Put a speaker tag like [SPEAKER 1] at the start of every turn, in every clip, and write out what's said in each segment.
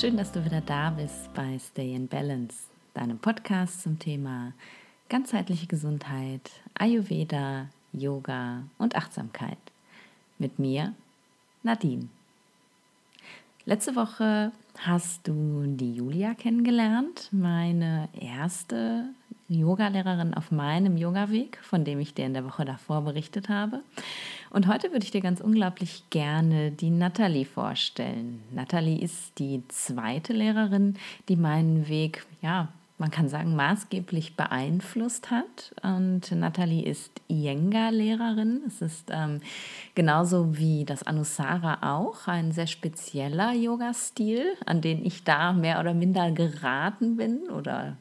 [SPEAKER 1] Schön, dass du wieder da bist bei Stay in Balance, deinem Podcast zum Thema ganzheitliche Gesundheit, Ayurveda, Yoga und Achtsamkeit. Mit mir, Nadine. Letzte Woche hast du die Julia kennengelernt, meine erste Yogalehrerin auf meinem Yogaweg, von dem ich dir in der Woche davor berichtet habe. Und heute würde ich dir ganz unglaublich gerne die Natalie vorstellen. Natalie ist die zweite Lehrerin, die meinen Weg, ja, man kann sagen, maßgeblich beeinflusst hat. Und Natalie ist Iyengar-Lehrerin. Es ist ähm, genauso wie das Anusara auch ein sehr spezieller Yoga-Stil, an den ich da mehr oder minder geraten bin oder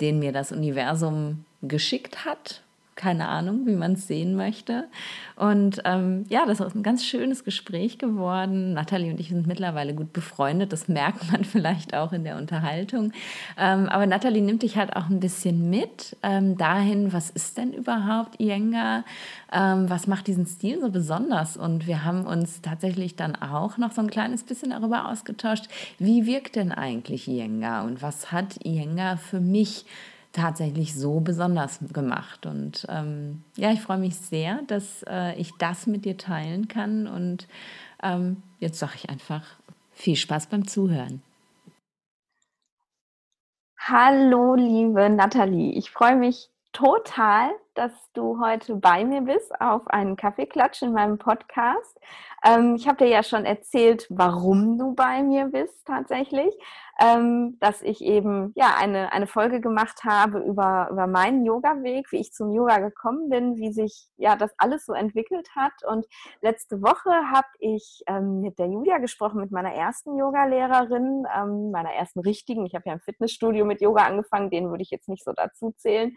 [SPEAKER 1] den mir das Universum geschickt hat, keine Ahnung, wie man es sehen möchte. Und ähm, ja, das ist ein ganz schönes Gespräch geworden. Nathalie und ich sind mittlerweile gut befreundet. Das merkt man vielleicht auch in der Unterhaltung. Ähm, aber Nathalie nimmt dich halt auch ein bisschen mit ähm, dahin, was ist denn überhaupt Iyengar? Ähm, was macht diesen Stil so besonders? Und wir haben uns tatsächlich dann auch noch so ein kleines bisschen darüber ausgetauscht, wie wirkt denn eigentlich Iyengar und was hat Iyengar für mich tatsächlich so besonders gemacht. Und ähm, ja, ich freue mich sehr, dass äh, ich das mit dir teilen kann. Und ähm, jetzt sage ich einfach viel Spaß beim Zuhören.
[SPEAKER 2] Hallo, liebe Nathalie. Ich freue mich total, dass du heute bei mir bist auf einen Kaffeeklatsch in meinem Podcast. Ähm, ich habe dir ja schon erzählt, warum du bei mir bist tatsächlich ähm, dass ich eben ja eine, eine Folge gemacht habe über, über meinen Yoga-Weg, wie ich zum Yoga gekommen bin, wie sich ja das alles so entwickelt hat. Und letzte Woche habe ich ähm, mit der Julia gesprochen, mit meiner ersten Yoga-Lehrerin, ähm, meiner ersten richtigen. Ich habe ja im Fitnessstudio mit Yoga angefangen, den würde ich jetzt nicht so dazu zählen.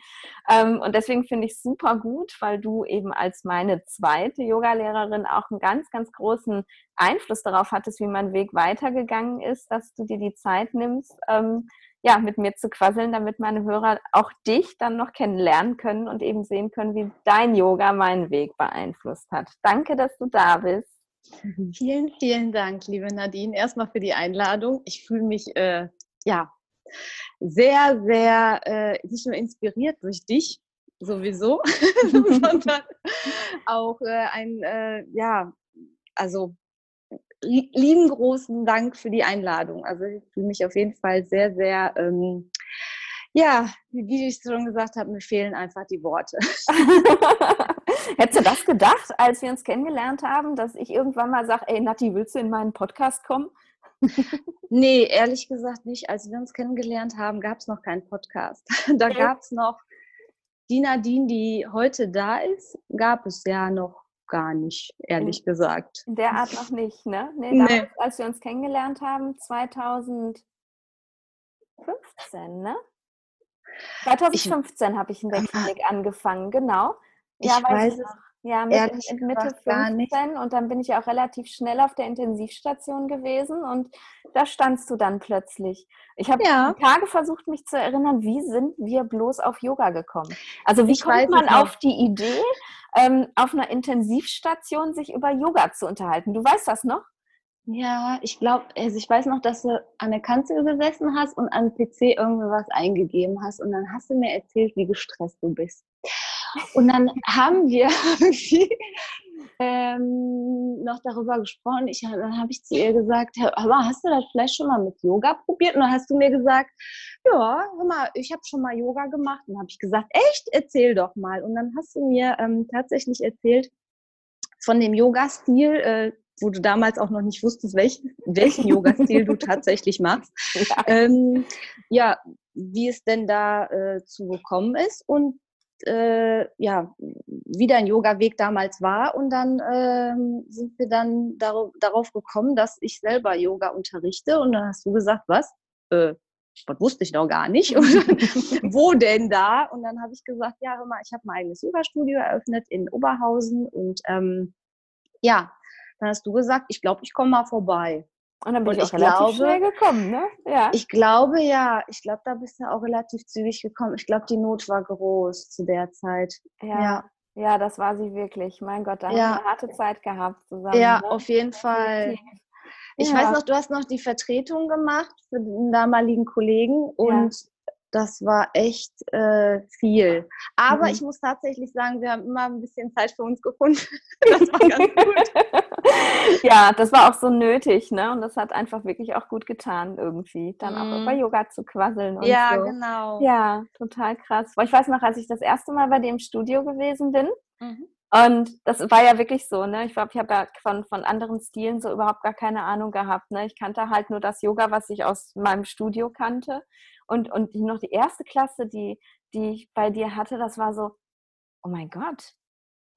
[SPEAKER 2] Ähm, und deswegen finde ich es super gut, weil du eben als meine zweite Yoga-Lehrerin auch einen ganz, ganz großen Einfluss darauf hattest, wie mein Weg weitergegangen ist, dass du dir die Zeit nimmst, ähm, ja, mit mir zu quasseln, damit meine Hörer auch dich dann noch kennenlernen können und eben sehen können, wie dein Yoga meinen Weg beeinflusst hat. Danke, dass du da bist.
[SPEAKER 3] Vielen, vielen Dank, liebe Nadine, erstmal für die Einladung. Ich fühle mich äh, ja sehr, sehr äh, nicht nur inspiriert durch dich sowieso, sondern auch äh, ein äh, ja also lieben großen Dank für die Einladung. Also ich fühle mich auf jeden Fall sehr, sehr, ähm, ja, wie ich schon gesagt habe, mir fehlen einfach die Worte.
[SPEAKER 2] Hättest du das gedacht, als wir uns kennengelernt haben, dass ich irgendwann mal sage, ey Nati, willst du in meinen Podcast kommen?
[SPEAKER 3] nee, ehrlich gesagt nicht. Als wir uns kennengelernt haben, gab es noch keinen Podcast. Da okay. gab es noch die Nadine, die heute da ist, gab es ja noch gar nicht, ehrlich gesagt.
[SPEAKER 2] In der Art noch nicht, ne? Nee, damals, nee. als wir uns kennengelernt haben, 2015, ne? 2015 habe ich in der Klinik angefangen, genau.
[SPEAKER 3] Ja, ich weiß es
[SPEAKER 2] ja, mit, mit Mitte 15 und dann bin ich auch relativ schnell auf der Intensivstation gewesen und da standst du dann plötzlich. Ich habe ja. Tage versucht, mich zu erinnern, wie sind wir bloß auf Yoga gekommen? Also wie ich kommt man auf die Idee, ähm, auf einer Intensivstation sich über Yoga zu unterhalten? Du weißt das noch?
[SPEAKER 3] Ja, ich glaube, also ich weiß noch, dass du an der Kanzel gesessen hast und an PC irgendwie was eingegeben hast und dann hast du mir erzählt, wie gestresst du bist. Und dann haben wir ähm, noch darüber gesprochen. Ich, dann habe ich zu ihr gesagt, aber hast du das vielleicht schon mal mit Yoga probiert? Und dann hast du mir gesagt, ja, hör mal, ich habe schon mal Yoga gemacht. Und dann habe ich gesagt, echt? Erzähl doch mal. Und dann hast du mir ähm, tatsächlich erzählt von dem Yoga-Stil, äh, wo du damals auch noch nicht wusstest, welch, welchen Yoga-Stil du tatsächlich machst. Ja. Ähm, ja. wie es denn da äh, zu gekommen ist. Und äh, ja, wie dein Yoga-Weg damals war. Und dann ähm, sind wir dann dar darauf gekommen, dass ich selber Yoga unterrichte. Und dann hast du gesagt, was? Äh, das wusste ich noch gar nicht. Und wo denn da? Und dann habe ich gesagt, ja, hör mal, ich habe mein eigenes Yoga-Studio eröffnet in Oberhausen. Und ähm, ja, dann hast du gesagt, ich glaube, ich komme mal vorbei.
[SPEAKER 2] Und dann bin und ich auch relativ glaube, schnell gekommen, ne?
[SPEAKER 3] Ja. Ich glaube ja. Ich glaube, da bist du auch relativ zügig gekommen. Ich glaube, die Not war groß zu der Zeit.
[SPEAKER 2] Ja. ja. Ja, das war sie wirklich. Mein Gott, da ja. haben wir eine harte Zeit gehabt zusammen.
[SPEAKER 3] Ja, ne? auf jeden Fall. Ich
[SPEAKER 2] Ja.
[SPEAKER 3] weiß noch, du hast noch die Vertretung gemacht für den damaligen Kollegen und das war echt äh, viel. Aber
[SPEAKER 2] Mhm.
[SPEAKER 3] ich muss tatsächlich sagen, wir haben immer ein bisschen Zeit für uns gefunden. Das war ganz gut.
[SPEAKER 2] ja, das war auch so nötig, ne? Und das hat einfach wirklich auch gut getan, irgendwie. Dann auch
[SPEAKER 3] Mhm.
[SPEAKER 2] über Yoga zu quasseln und
[SPEAKER 3] ja,
[SPEAKER 2] so.
[SPEAKER 3] genau.
[SPEAKER 2] Ja, total krass. Ich weiß noch, als ich das erste Mal bei dir im Studio gewesen bin,
[SPEAKER 3] Mhm.
[SPEAKER 2] und das war ja wirklich so, ne? Ich glaube, ich habe ja von, von anderen Stilen so überhaupt gar keine Ahnung gehabt. Ne? Ich kannte halt nur das Yoga, was ich aus meinem Studio kannte. Und, und noch die erste Klasse, die, die ich bei dir hatte, das war so, oh mein Gott,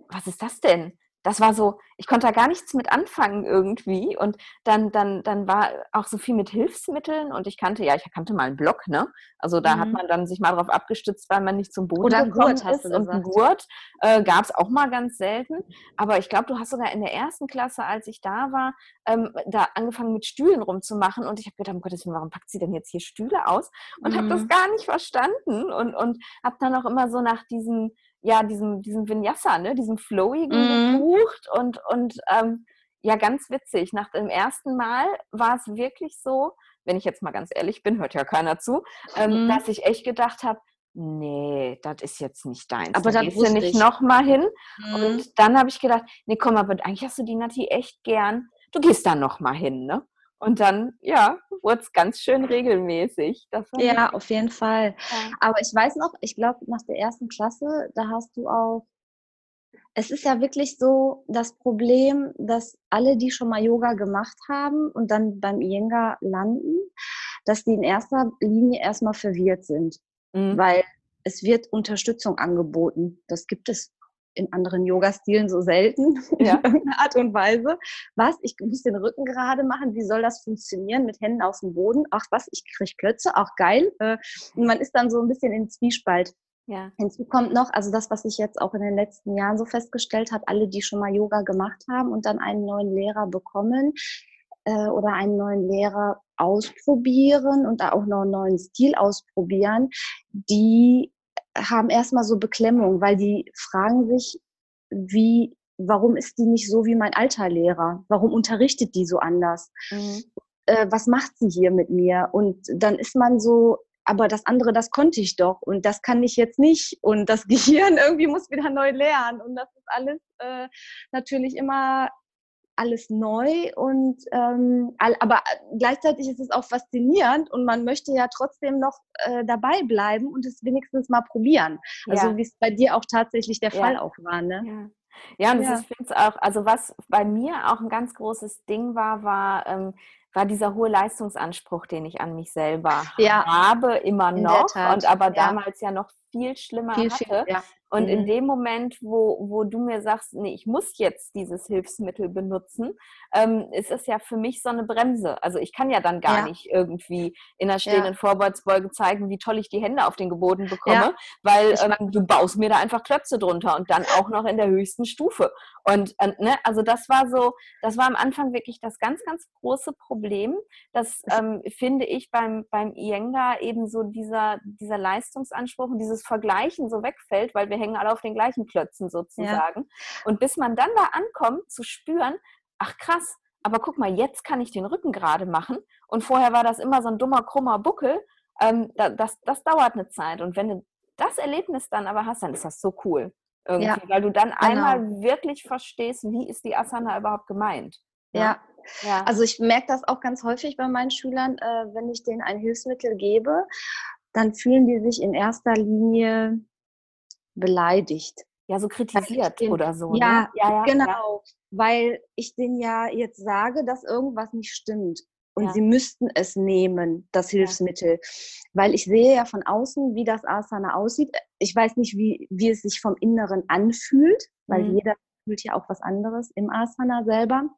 [SPEAKER 2] was ist das denn? Das war so, ich konnte da gar nichts mit anfangen irgendwie. Und dann, dann, dann war auch so viel mit Hilfsmitteln und ich kannte, ja, ich kannte mal einen Block, ne? Also da hat
[SPEAKER 3] Mhm.
[SPEAKER 2] man dann sich mal drauf abgestützt, weil man nicht zum Boden
[SPEAKER 3] Oder
[SPEAKER 2] gekommen
[SPEAKER 3] Gurt,
[SPEAKER 2] ist. und
[SPEAKER 3] gesagt.
[SPEAKER 2] Gurt äh, gab es auch mal ganz selten. Aber ich glaube, du hast sogar in der ersten Klasse, als ich da war, ähm, da angefangen mit Stühlen rumzumachen. Und ich habe gedacht, um Gottes Willen, warum packt sie denn jetzt hier Stühle aus? Und habe das
[SPEAKER 3] Mhm.
[SPEAKER 2] gar nicht verstanden. Und, und habe dann auch immer so nach diesem, ja, diesem, diesem Vinyasa, ne, diesem Flowigen
[SPEAKER 3] Mhm.
[SPEAKER 2] gesucht. Und, und ähm, ja, ganz witzig. Nach dem ersten Mal war es wirklich so, wenn ich jetzt mal ganz ehrlich bin, hört ja keiner zu, ähm,
[SPEAKER 3] Mhm.
[SPEAKER 2] dass ich echt gedacht habe, nee, das ist jetzt nicht deins.
[SPEAKER 3] Aber
[SPEAKER 2] da gehst du nicht
[SPEAKER 3] ich.
[SPEAKER 2] nochmal hin.
[SPEAKER 3] Mhm.
[SPEAKER 2] Und dann habe ich gedacht, nee, komm, aber eigentlich hast du die Nati echt gern. Du gehst da nochmal hin, ne? Und dann, ja, wurde es ganz schön regelmäßig.
[SPEAKER 3] Ja, auf jeden Fall.
[SPEAKER 2] Ja.
[SPEAKER 3] Aber ich weiß noch, ich glaube, nach der ersten Klasse, da hast du auch. Es ist ja wirklich so das Problem, dass alle, die schon mal Yoga gemacht haben und dann beim Iyengar landen, dass die in erster Linie erstmal verwirrt sind,
[SPEAKER 2] Mhm.
[SPEAKER 3] weil es wird Unterstützung angeboten. Das gibt es in anderen Yoga-Stilen so selten
[SPEAKER 2] Ja.
[SPEAKER 3] in irgendeiner Art und Weise. Was? Ich muss den Rücken gerade machen. Wie soll das funktionieren mit Händen auf dem Boden? Ach was, ich kriege Klötze, auch geil. Äh, Und man ist dann so ein bisschen in Zwiespalt.
[SPEAKER 2] ja.
[SPEAKER 3] Hinzu kommt noch, also das, was sich jetzt auch in den letzten Jahren so festgestellt hat, alle, die schon mal Yoga gemacht haben und dann einen neuen Lehrer bekommen äh, oder einen neuen Lehrer ausprobieren und auch noch einen neuen Stil ausprobieren, die haben erstmal so Beklemmung, weil die fragen sich, wie, warum ist die nicht so wie mein alter Lehrer? Warum unterrichtet die so anders?
[SPEAKER 2] Mhm.
[SPEAKER 3] äh, was macht sie hier mit mir? Und dann ist man so, aber das andere, das konnte ich doch und das kann ich jetzt nicht. Und das Gehirn irgendwie muss wieder neu lernen. Und das ist alles äh, natürlich immer alles neu und ähm, aber gleichzeitig ist es auch faszinierend und man möchte ja trotzdem noch äh, dabei bleiben und es wenigstens mal probieren. Also
[SPEAKER 2] Ja.
[SPEAKER 3] wie es bei dir auch tatsächlich der
[SPEAKER 2] Ja.
[SPEAKER 3] Fall auch war, ne?
[SPEAKER 2] Ja. Ja, und das
[SPEAKER 3] Ja.
[SPEAKER 2] ist, finde ich auch, also was bei mir auch ein ganz großes Ding war, war, ähm, war dieser hohe Leistungsanspruch, den ich an mich selber
[SPEAKER 3] Ja.
[SPEAKER 2] habe, immer noch, und aber
[SPEAKER 3] ja.
[SPEAKER 2] damals ja noch viel schlimmer
[SPEAKER 3] Viel,
[SPEAKER 2] hatte.
[SPEAKER 3] viel, ja.
[SPEAKER 2] Und in
[SPEAKER 3] Mhm.
[SPEAKER 2] dem Moment, wo, wo du mir sagst, nee, ich muss jetzt dieses Hilfsmittel benutzen, ähm, ist es ja für mich so eine Bremse. Also ich kann ja dann gar
[SPEAKER 3] Ja.
[SPEAKER 2] nicht irgendwie in der stehenden Vorwärtsbeuge zeigen, wie toll ich die Hände auf den Geboden bekomme,
[SPEAKER 3] Ja.
[SPEAKER 2] weil ähm, du baust mir da einfach Klötze drunter und dann auch noch in der höchsten Stufe. Und äh, ne, also das war so, das war am Anfang wirklich das ganz, ganz große Problem, dass ähm, finde ich beim, beim Iyengar eben so dieser, dieser Leistungsanspruch und dieses Vergleichen so wegfällt, weil wir hängen alle auf den gleichen Klötzen sozusagen. Und bis man dann da ankommt, zu spüren, ach krass, aber guck mal, jetzt kann ich den Rücken gerade machen und vorher war das immer so ein dummer, krummer Buckel. Ähm, da, das, das dauert eine Zeit. Und wenn du das Erlebnis dann aber hast, dann ist das so cool. Irgendwie,
[SPEAKER 3] Ja,
[SPEAKER 2] weil du dann
[SPEAKER 3] genau.
[SPEAKER 2] einmal wirklich verstehst, wie ist die Asana überhaupt gemeint. ne?
[SPEAKER 3] Ja,
[SPEAKER 2] ja.
[SPEAKER 3] Also ich merke das auch ganz häufig bei meinen Schülern, äh, wenn ich denen ein Hilfsmittel gebe, dann fühlen die sich in erster Linie beleidigt.
[SPEAKER 2] ja, so kritisiert
[SPEAKER 3] den-
[SPEAKER 2] oder so.
[SPEAKER 3] ja,
[SPEAKER 2] ne? ja, ja,
[SPEAKER 3] genau, weil ich denen ja jetzt sage, dass irgendwas nicht stimmt. Und
[SPEAKER 2] Ja.
[SPEAKER 3] sie müssten es nehmen, das Hilfsmittel. Weil ich sehe ja von außen, wie das Asana aussieht. Ich weiß nicht, wie, wie es sich vom Inneren anfühlt, weil
[SPEAKER 2] Mhm.
[SPEAKER 3] jeder fühlt ja auch was anderes im Asana selber.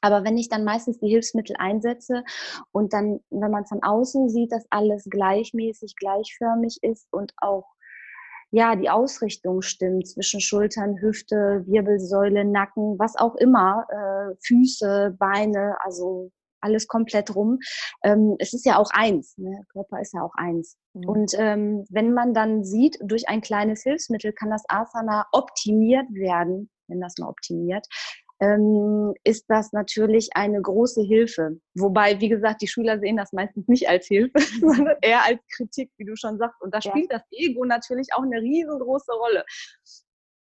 [SPEAKER 3] Aber wenn ich dann meistens die Hilfsmittel einsetze und dann, wenn man von außen sieht, dass alles gleichmäßig, gleichförmig ist und auch ja, die Ausrichtung stimmt zwischen Schultern, Hüfte, Wirbelsäule, Nacken, was auch immer, äh, Füße, Beine, also alles komplett rum. Ähm, es ist ja auch eins, ne? Körper ist ja auch eins.
[SPEAKER 2] Mhm.
[SPEAKER 3] Und ähm, wenn man dann sieht, durch ein kleines Hilfsmittel kann das Asana optimiert werden, wenn das mal optimiert, ähm, ist das natürlich eine große Hilfe. Wobei, wie gesagt, die Schüler sehen das meistens nicht als Hilfe, sondern eher als Kritik, wie du schon sagst. Und da
[SPEAKER 2] Ja.
[SPEAKER 3] spielt das Ego natürlich auch eine riesengroße Rolle.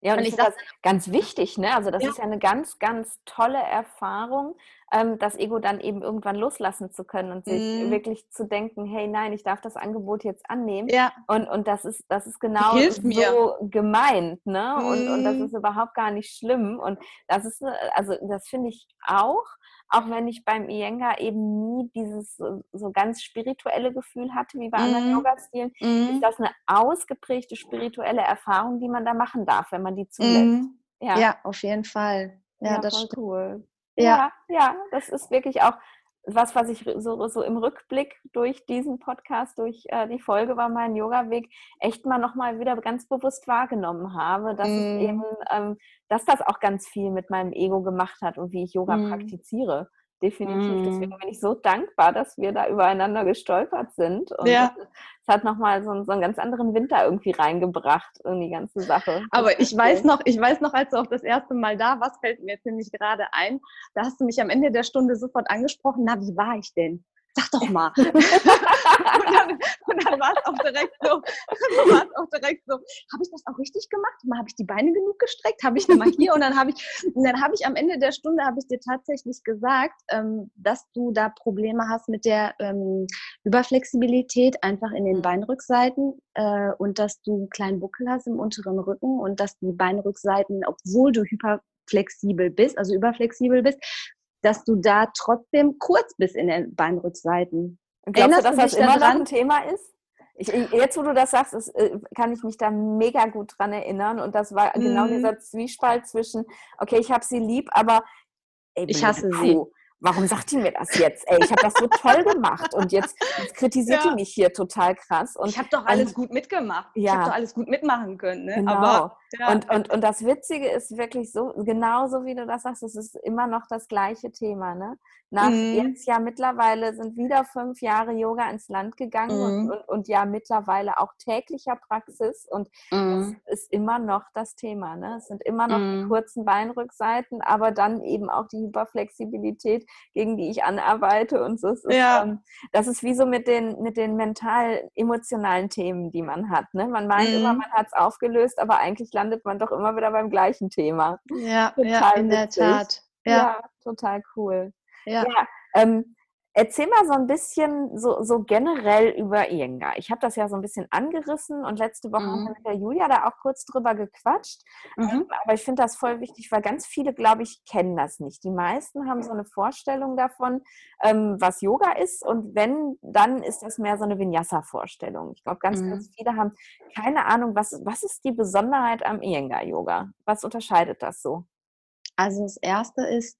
[SPEAKER 2] Ja, und
[SPEAKER 3] Und
[SPEAKER 2] ich das ganz wichtig, ne? Also das
[SPEAKER 3] Ja.
[SPEAKER 2] ist ja eine ganz, ganz tolle Erfahrung, ähm, das Ego dann eben irgendwann loslassen zu können und sich
[SPEAKER 3] Mhm.
[SPEAKER 2] wirklich zu denken, hey, nein, ich darf das Angebot jetzt annehmen.
[SPEAKER 3] Ja,
[SPEAKER 2] Und, und das ist, das ist genau
[SPEAKER 3] hilft mir.
[SPEAKER 2] so gemeint, ne? Und, und das
[SPEAKER 3] Mhm.
[SPEAKER 2] ist überhaupt gar nicht schlimm. Und das ist, äh, also das finde ich auch, auch wenn ich beim Iyengar eben nie dieses so, so ganz spirituelle Gefühl hatte, wie bei anderen
[SPEAKER 3] Mhm.
[SPEAKER 2] Yoga-Stilen, ist das eine ausgeprägte spirituelle Erfahrung, die man da machen darf, wenn man die zulässt.
[SPEAKER 3] Mhm.
[SPEAKER 2] Ja,
[SPEAKER 3] ja, auf jeden Fall. Ja,
[SPEAKER 2] ja,
[SPEAKER 3] das stimmt.
[SPEAKER 2] cool.
[SPEAKER 3] Ja.
[SPEAKER 2] Ja, ja, das ist wirklich auch was, was ich so, so im Rückblick durch diesen Podcast, durch äh, die Folge war mein Yoga-Weg, echt mal nochmal wieder ganz bewusst wahrgenommen habe, dass es
[SPEAKER 3] Mm.
[SPEAKER 2] eben, ähm, dass das auch ganz viel mit meinem Ego gemacht hat und wie ich Yoga
[SPEAKER 3] Mm.
[SPEAKER 2] praktiziere. Definitiv.
[SPEAKER 3] Mm.
[SPEAKER 2] Deswegen bin ich so dankbar, dass wir da übereinander gestolpert sind. Und
[SPEAKER 3] Ja.
[SPEAKER 2] es, hat nochmal so, einen- so einen ganz anderen Winter irgendwie reingebracht in die ganze Sache.
[SPEAKER 3] Aber ich weiß noch, ich weiß noch, als du auch das erste Mal da warst, fällt mir jetzt nämlich gerade ein, da hast du mich am Ende der Stunde sofort angesprochen, na, wie war ich denn? Sag doch mal. und dann, und dann war es auch direkt so, war es auch direkt so, habe ich das auch richtig gemacht? Mal habe ich die Beine genug gestreckt? Habe ich mal hier? Und dann habe ich, und dann habe ich am Ende der Stunde habe ich dir tatsächlich gesagt, ähm, dass du da Probleme hast mit der ähm, Überflexibilität einfach in den
[SPEAKER 2] Mhm.
[SPEAKER 3] Beinrückseiten äh, und dass du einen kleinen Buckel hast im unteren Rücken und dass die Beinrückseiten, obwohl du hyperflexibel bist, also überflexibel bist, dass du da trotzdem kurz bist in den Beinrückseiten.
[SPEAKER 2] Glaubst du, dass
[SPEAKER 3] du
[SPEAKER 2] das immer noch
[SPEAKER 3] daran?
[SPEAKER 2] ein Thema ist? Ich, ich, jetzt, wo du das sagst, ist, äh, kann ich mich da mega gut dran erinnern. Und das war genau
[SPEAKER 3] Mhm.
[SPEAKER 2] dieser Zwiespalt zwischen, okay, ich habe sie lieb, aber ey,
[SPEAKER 3] Ich hasse sie.
[SPEAKER 2] Kuh, Warum sagt die mir das jetzt? Ey, ich habe das so toll gemacht und jetzt, jetzt kritisiert
[SPEAKER 3] Ja.
[SPEAKER 2] die mich hier total krass. Und
[SPEAKER 3] ich habe doch alles
[SPEAKER 2] und-
[SPEAKER 3] gut mitgemacht. Ich
[SPEAKER 2] Ja.
[SPEAKER 3] habe doch alles gut mitmachen können. Ne?
[SPEAKER 2] Genau.
[SPEAKER 3] Aber ja.
[SPEAKER 2] Und, und, und das Witzige ist wirklich so, genauso wie du das sagst, es ist immer noch das gleiche Thema. Ne? Nach
[SPEAKER 3] Mhm.
[SPEAKER 2] jetzt ja mittlerweile sind wieder fünf Jahre Yoga ins Land gegangen und,
[SPEAKER 3] Mhm.
[SPEAKER 2] und, und ja mittlerweile auch täglicher Praxis und
[SPEAKER 3] Mhm.
[SPEAKER 2] das ist immer noch das Thema. Ne? Es sind immer noch die
[SPEAKER 3] Mhm.
[SPEAKER 2] kurzen Beinrückseiten, aber dann eben auch die Hyperflexibilität, gegen die ich anarbeite und so. Es ist,
[SPEAKER 3] Ja.
[SPEAKER 2] ähm, das ist wie so mit den, mit den mental-emotionalen Themen, die man hat. Ne? Man meint immer,
[SPEAKER 3] Mhm.
[SPEAKER 2] man hat es aufgelöst, aber eigentlich landet man doch immer wieder beim gleichen Thema.
[SPEAKER 3] ja, ja,
[SPEAKER 2] total
[SPEAKER 3] in der
[SPEAKER 2] witzig.
[SPEAKER 3] Tat. Ja,
[SPEAKER 2] total cool.
[SPEAKER 3] ja.
[SPEAKER 2] Ja, ähm, erzähl mal so ein bisschen so, so generell über Iyengar. Ich habe das ja so ein bisschen angerissen und letzte Woche haben
[SPEAKER 3] Mhm.
[SPEAKER 2] wir mit der Julia da auch kurz drüber gequatscht.
[SPEAKER 3] Mhm.
[SPEAKER 2] Ähm, aber ich finde das voll wichtig, weil ganz viele, glaube ich, kennen das nicht. Die meisten haben so eine Vorstellung davon, ähm, was Yoga ist. Und wenn, dann ist das mehr so eine Vinyasa-Vorstellung. Ich glaube, ganz,
[SPEAKER 3] Mhm.
[SPEAKER 2] ganz viele haben keine Ahnung, was, was ist die Besonderheit am Iyengar-Yoga? Was unterscheidet das so?
[SPEAKER 3] Also das erste ist,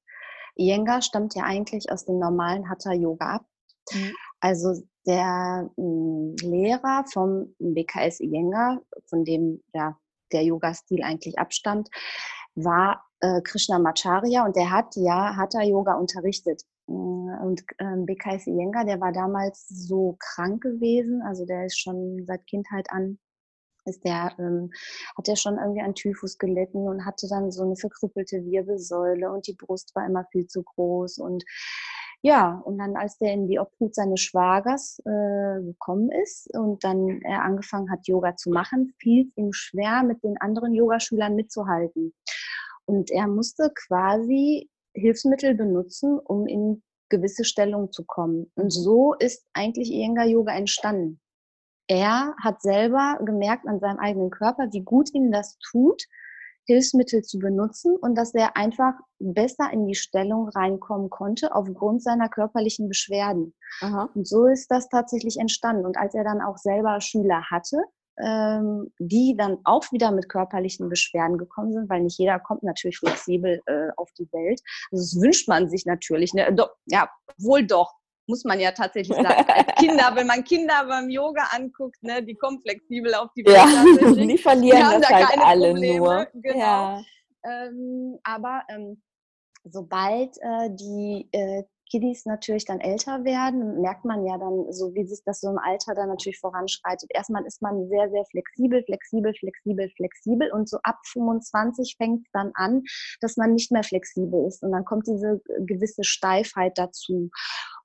[SPEAKER 3] Iyengar stammt ja eigentlich aus dem normalen Hatha Yoga ab.
[SPEAKER 2] Mhm.
[SPEAKER 3] Also der mh, Lehrer vom BKS Iyengar, von dem ja, der Yoga-Stil eigentlich abstammt, war äh, Krishnamacharya und der hat ja Hatha Yoga unterrichtet. Mm, Und ähm, BKS Iyengar, der war damals so krank gewesen, also der ist schon seit Kindheit an ist der, ähm, hat er schon irgendwie an Typhus gelitten und hatte dann so eine verkrüppelte Wirbelsäule und die Brust war immer viel zu groß und ja, und dann als der in die Obhut seines Schwagers äh, gekommen ist und dann er angefangen hat, Yoga zu machen, fiel es ihm schwer, mit den anderen Yogaschülern mitzuhalten. Und er musste quasi Hilfsmittel benutzen, um in gewisse Stellungen zu kommen. Und
[SPEAKER 2] Mhm.
[SPEAKER 3] so ist eigentlich Iyengar Yoga entstanden er hat selber gemerkt an seinem eigenen Körper, wie gut ihm das tut, Hilfsmittel zu benutzen und dass er einfach besser in die Stellung reinkommen konnte aufgrund seiner körperlichen Beschwerden.
[SPEAKER 2] Aha.
[SPEAKER 3] Und so ist das tatsächlich entstanden. Und als er dann auch selber Schüler hatte, ähm, die dann auch wieder mit körperlichen Beschwerden gekommen sind, weil nicht jeder kommt natürlich flexibel äh, auf die Welt. Also das wünscht man sich natürlich. Ne? Doch, ja, wohl doch muss man ja tatsächlich sagen. Als Kinder, wenn man Kinder beim Yoga anguckt, ne, die kommen flexibel auf die Welt.
[SPEAKER 2] Ja,
[SPEAKER 3] tatsächlich.
[SPEAKER 2] die verlieren
[SPEAKER 3] Die haben
[SPEAKER 2] das
[SPEAKER 3] da
[SPEAKER 2] halt
[SPEAKER 3] keine
[SPEAKER 2] alle
[SPEAKER 3] Probleme,
[SPEAKER 2] nur.
[SPEAKER 3] genau.
[SPEAKER 2] Ja.
[SPEAKER 3] Ähm, aber ähm, sobald äh, die, äh, Kiddies natürlich dann älter werden, merkt man ja dann, so wie sich das so im Alter dann natürlich voranschreitet. Erstmal ist man sehr, sehr flexibel, flexibel, flexibel, flexibel und so ab 25 fängt es dann an, dass man nicht mehr flexibel ist und dann kommt diese gewisse Steifheit dazu.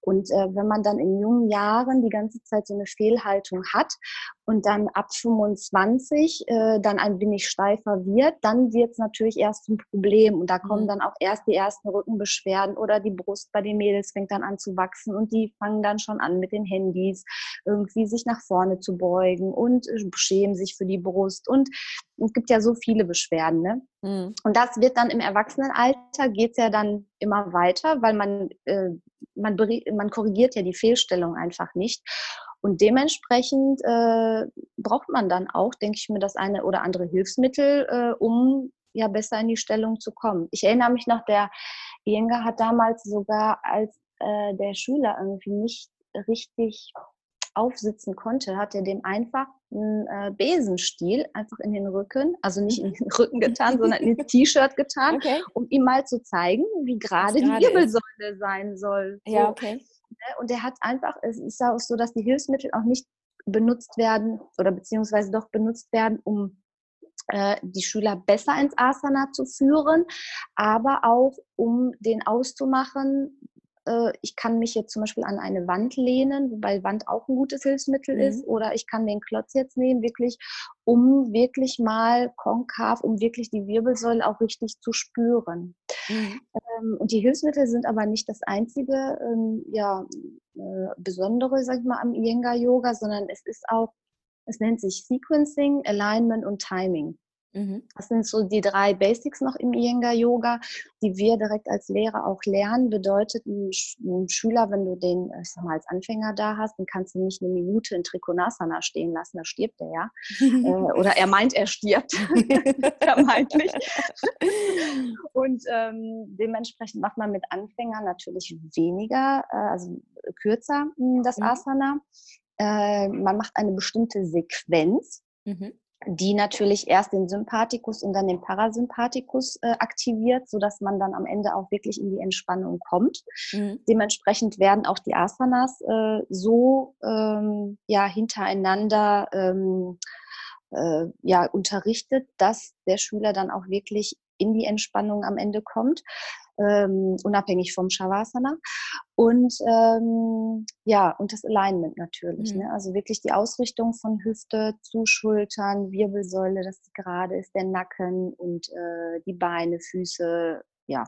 [SPEAKER 3] Und äh, wenn man dann in jungen Jahren die ganze Zeit so eine Fehlhaltung hat und dann ab 25 äh, dann ein wenig steifer wird, dann wird es natürlich erst ein Problem. Und da kommen mhm. dann auch erst die ersten Rückenbeschwerden oder die Brust bei den Mädels fängt dann an zu wachsen und die fangen dann schon an mit den Handys irgendwie sich nach vorne zu beugen und äh, schämen sich für die Brust. Und es gibt ja so viele Beschwerden. Ne? Mhm. Und das wird dann im Erwachsenenalter, geht es ja dann immer weiter, weil man, äh, man, man korrigiert ja die Fehlstellung einfach nicht. Und dementsprechend äh, braucht man dann auch, denke ich mir, das eine oder andere Hilfsmittel, äh, um ja besser in die Stellung zu kommen. Ich erinnere mich noch, der Jenga hat damals sogar, als äh, der Schüler irgendwie nicht richtig aufsitzen konnte, hat er dem einfach einen äh, Besenstiel einfach in den Rücken, also nicht in den Rücken getan, sondern ins T-Shirt getan, okay. um ihm mal zu zeigen, wie gerade die Wirbelsäule ist. sein soll.
[SPEAKER 2] So. Ja, okay.
[SPEAKER 3] Ne? Und er hat einfach, es ist auch so, dass die Hilfsmittel auch nicht benutzt werden oder beziehungsweise doch benutzt werden, um äh, die Schüler besser ins Asana zu führen, aber auch um den auszumachen, äh, ich kann mich jetzt zum Beispiel an eine Wand lehnen, wobei Wand auch ein gutes Hilfsmittel mhm. ist, oder ich kann den Klotz jetzt nehmen, wirklich, um wirklich mal konkav, um wirklich die Wirbelsäule auch richtig zu spüren. Mhm. Ähm, und die Hilfsmittel sind aber nicht das einzige ähm, ja, äh, Besondere, sag ich mal, am Iyengar-Yoga, sondern es ist auch, es nennt sich Sequencing, Alignment und Timing. Mhm. Das sind so die drei Basics noch im Iyengar Yoga, die wir direkt als Lehrer auch lernen. Bedeutet, ein, ein, Schüler, wenn du den, ich sag mal, als Anfänger da hast, dann kannst du nicht eine Minute in Trikonasana stehen lassen, da stirbt er ja. äh, oder er meint, er stirbt. Vermeintlich. Und ähm, dementsprechend macht man mit Anfängern natürlich weniger, äh, also kürzer hm, das mhm. Asana. Äh, man macht eine bestimmte Sequenz. Mhm die natürlich erst den Sympathikus und dann den Parasympathikus äh, aktiviert, so dass man dann am Ende auch wirklich in die Entspannung kommt. Mhm. Dementsprechend werden auch die Asanas äh, so ähm, ja hintereinander ähm, äh, ja unterrichtet, dass der Schüler dann auch wirklich in die Entspannung am Ende kommt ähm, unabhängig vom Shavasana. Und ähm, ja, und das Alignment natürlich. Mhm. Ne? Also wirklich die Ausrichtung von Hüfte zu Schultern, Wirbelsäule, dass sie gerade ist, der Nacken und äh, die Beine, Füße, ja.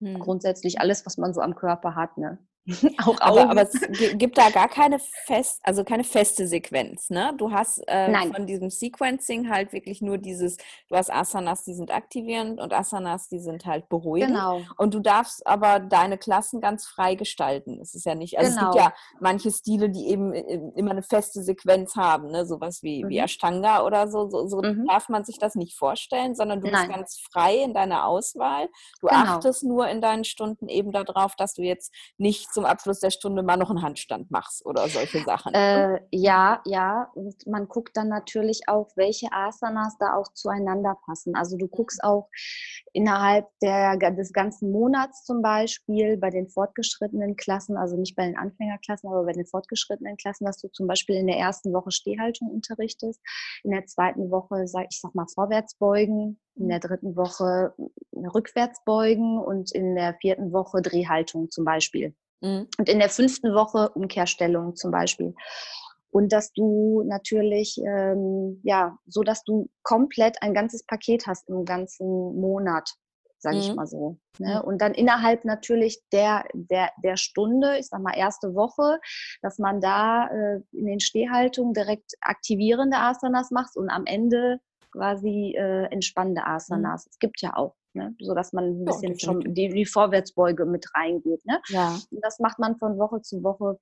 [SPEAKER 3] Mhm. Grundsätzlich alles, was man so am Körper hat. Ne?
[SPEAKER 2] auch aber, aber, es gibt da gar keine fest, also keine feste Sequenz, ne? Du hast äh, von diesem Sequencing halt wirklich nur dieses, du hast Asanas, die sind aktivierend und Asanas, die sind halt beruhigend. Genau. Und du darfst aber deine Klassen ganz frei gestalten. Es ist ja nicht, also genau. es gibt genau. ja manche Stile, die eben äh, immer eine feste Sequenz haben, ne? Sowas wie, mhm. wie Ashtanga oder so. So, so mhm. darf man sich das nicht vorstellen, sondern du Nein. bist ganz frei in deiner Auswahl. Du genau. achtest nur in deinen Stunden eben darauf, dass du jetzt nicht zum Abschluss der Stunde mal noch einen Handstand machst oder solche Sachen.
[SPEAKER 3] Äh, ja, ja. Und man guckt dann natürlich auch, welche Asanas da auch zueinander passen. Also du guckst auch innerhalb der, des ganzen Monats zum Beispiel bei den fortgeschrittenen Klassen, also nicht bei den Anfängerklassen, aber bei den fortgeschrittenen Klassen, dass du zum Beispiel in der ersten Woche Stehhaltung unterrichtest, in der zweiten Woche, sag ich sag mal, Vorwärtsbeugen, in der dritten Woche Rückwärtsbeugen und in der vierten Woche Drehhaltung zum Beispiel. Mhm. Und in der fünften Woche Umkehrstellung zum Beispiel. Und dass du natürlich, ähm, ja, so dass du komplett ein ganzes Paket hast im ganzen Monat, sage mhm. ich mal so. Ne? Mhm. Und dann innerhalb natürlich der, der, der Stunde, ich sag mal erste Woche, dass man da äh, in den Stehhaltungen direkt aktivierende Asanas macht und am Ende quasi äh, entspannende mhm. Asanas. Es gibt ja auch ne? so dass man ein bisschen ja, schon die, die, Vorwärtsbeuge mit reingeht. Ne? Ja. Und das macht man von Woche zu Woche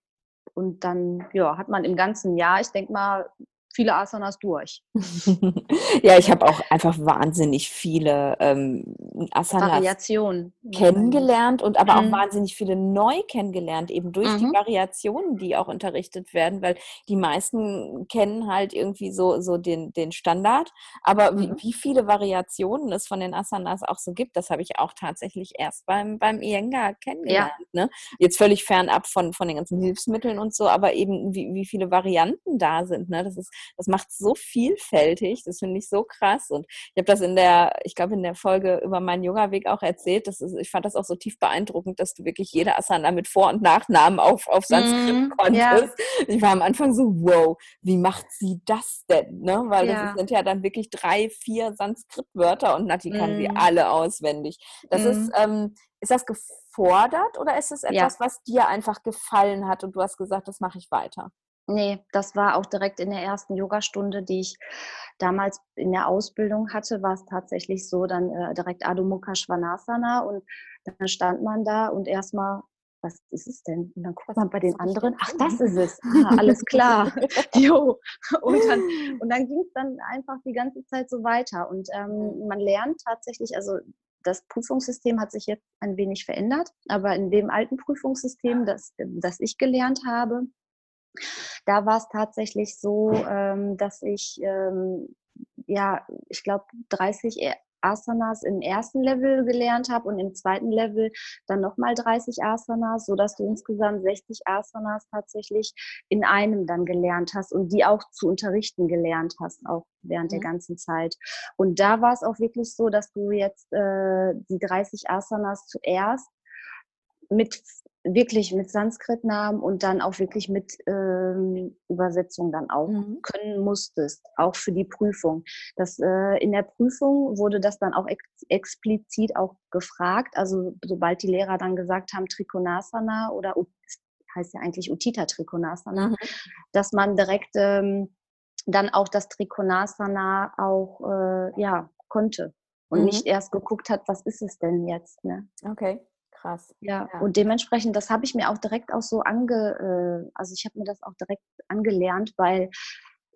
[SPEAKER 3] und dann ja, hat man im ganzen Jahr, ich denke mal, viele Asanas durch.
[SPEAKER 2] ja, ich habe auch einfach wahnsinnig viele ähm, Asanas
[SPEAKER 3] Variationen
[SPEAKER 2] kennengelernt und aber mhm. auch wahnsinnig viele neu kennengelernt, eben durch mhm. die Variationen, die auch unterrichtet werden, weil die meisten kennen halt irgendwie so, so den, den Standard. Aber mhm. wie, wie, viele Variationen es von den Asanas auch so gibt, das habe ich auch tatsächlich erst beim, beim Iyengar kennengelernt. Ja. Ne? Jetzt völlig fernab von, von den ganzen Hilfsmitteln und so, aber eben wie, wie viele Varianten da sind. Ne? Das ist das macht so vielfältig. Das finde ich so krass. Und ich habe das in der, ich glaube, in der Folge über meinen Yoga-Weg auch erzählt. Das ist, ich fand das auch so tief beeindruckend, dass du wirklich jede Asana mit Vor- und Nachnamen auf, auf Sanskrit mm, konntest. Ja. Ich war am Anfang so, wow, wie macht sie das denn? Ne? Weil ja. das sind ja dann wirklich drei, vier Sanskrit-Wörter und Nati mm. kann sie alle auswendig. Das mm. ist, ähm, ist das gefordert oder ist es etwas, ja. was dir einfach gefallen hat und du hast gesagt, das mache ich weiter?
[SPEAKER 3] Nee, das war auch direkt in der ersten Yogastunde, die ich damals in der Ausbildung hatte, war es tatsächlich so, dann äh, direkt Adho Mukha Svanasana und dann stand man da und erstmal, was ist es denn? Und dann guckt man bei den anderen, ach, das ist es, ah, alles klar. jo. Und dann, und dann ging es dann einfach die ganze Zeit so weiter und ähm, man lernt tatsächlich, also das Prüfungssystem hat sich jetzt ein wenig verändert, aber in dem alten Prüfungssystem, das, das ich gelernt habe, da war es tatsächlich so, ähm, dass ich, ähm, ja, ich glaube, 30 Asanas im ersten Level gelernt habe und im zweiten Level dann nochmal 30 Asanas, sodass du insgesamt 60 Asanas tatsächlich in einem dann gelernt hast und die auch zu unterrichten gelernt hast, auch während mhm. der ganzen Zeit. Und da war es auch wirklich so, dass du jetzt äh, die 30 Asanas zuerst mit wirklich mit Sanskrit-Namen und dann auch wirklich mit ähm, Übersetzung dann auch mhm. können musstest, auch für die Prüfung. Das, äh, in der Prüfung wurde das dann auch ex explizit auch gefragt. Also sobald die Lehrer dann gesagt haben Trikonasana oder heißt ja eigentlich Utita Trikonasana, mhm. dass man direkt ähm, dann auch das Trikonasana auch äh, ja konnte und mhm. nicht erst geguckt hat, was ist es denn jetzt. Ne?
[SPEAKER 2] Okay krass.
[SPEAKER 3] Ja, ja. und dementsprechend, das habe ich mir auch direkt auch so ange, äh, also ich habe mir das auch direkt angelernt, weil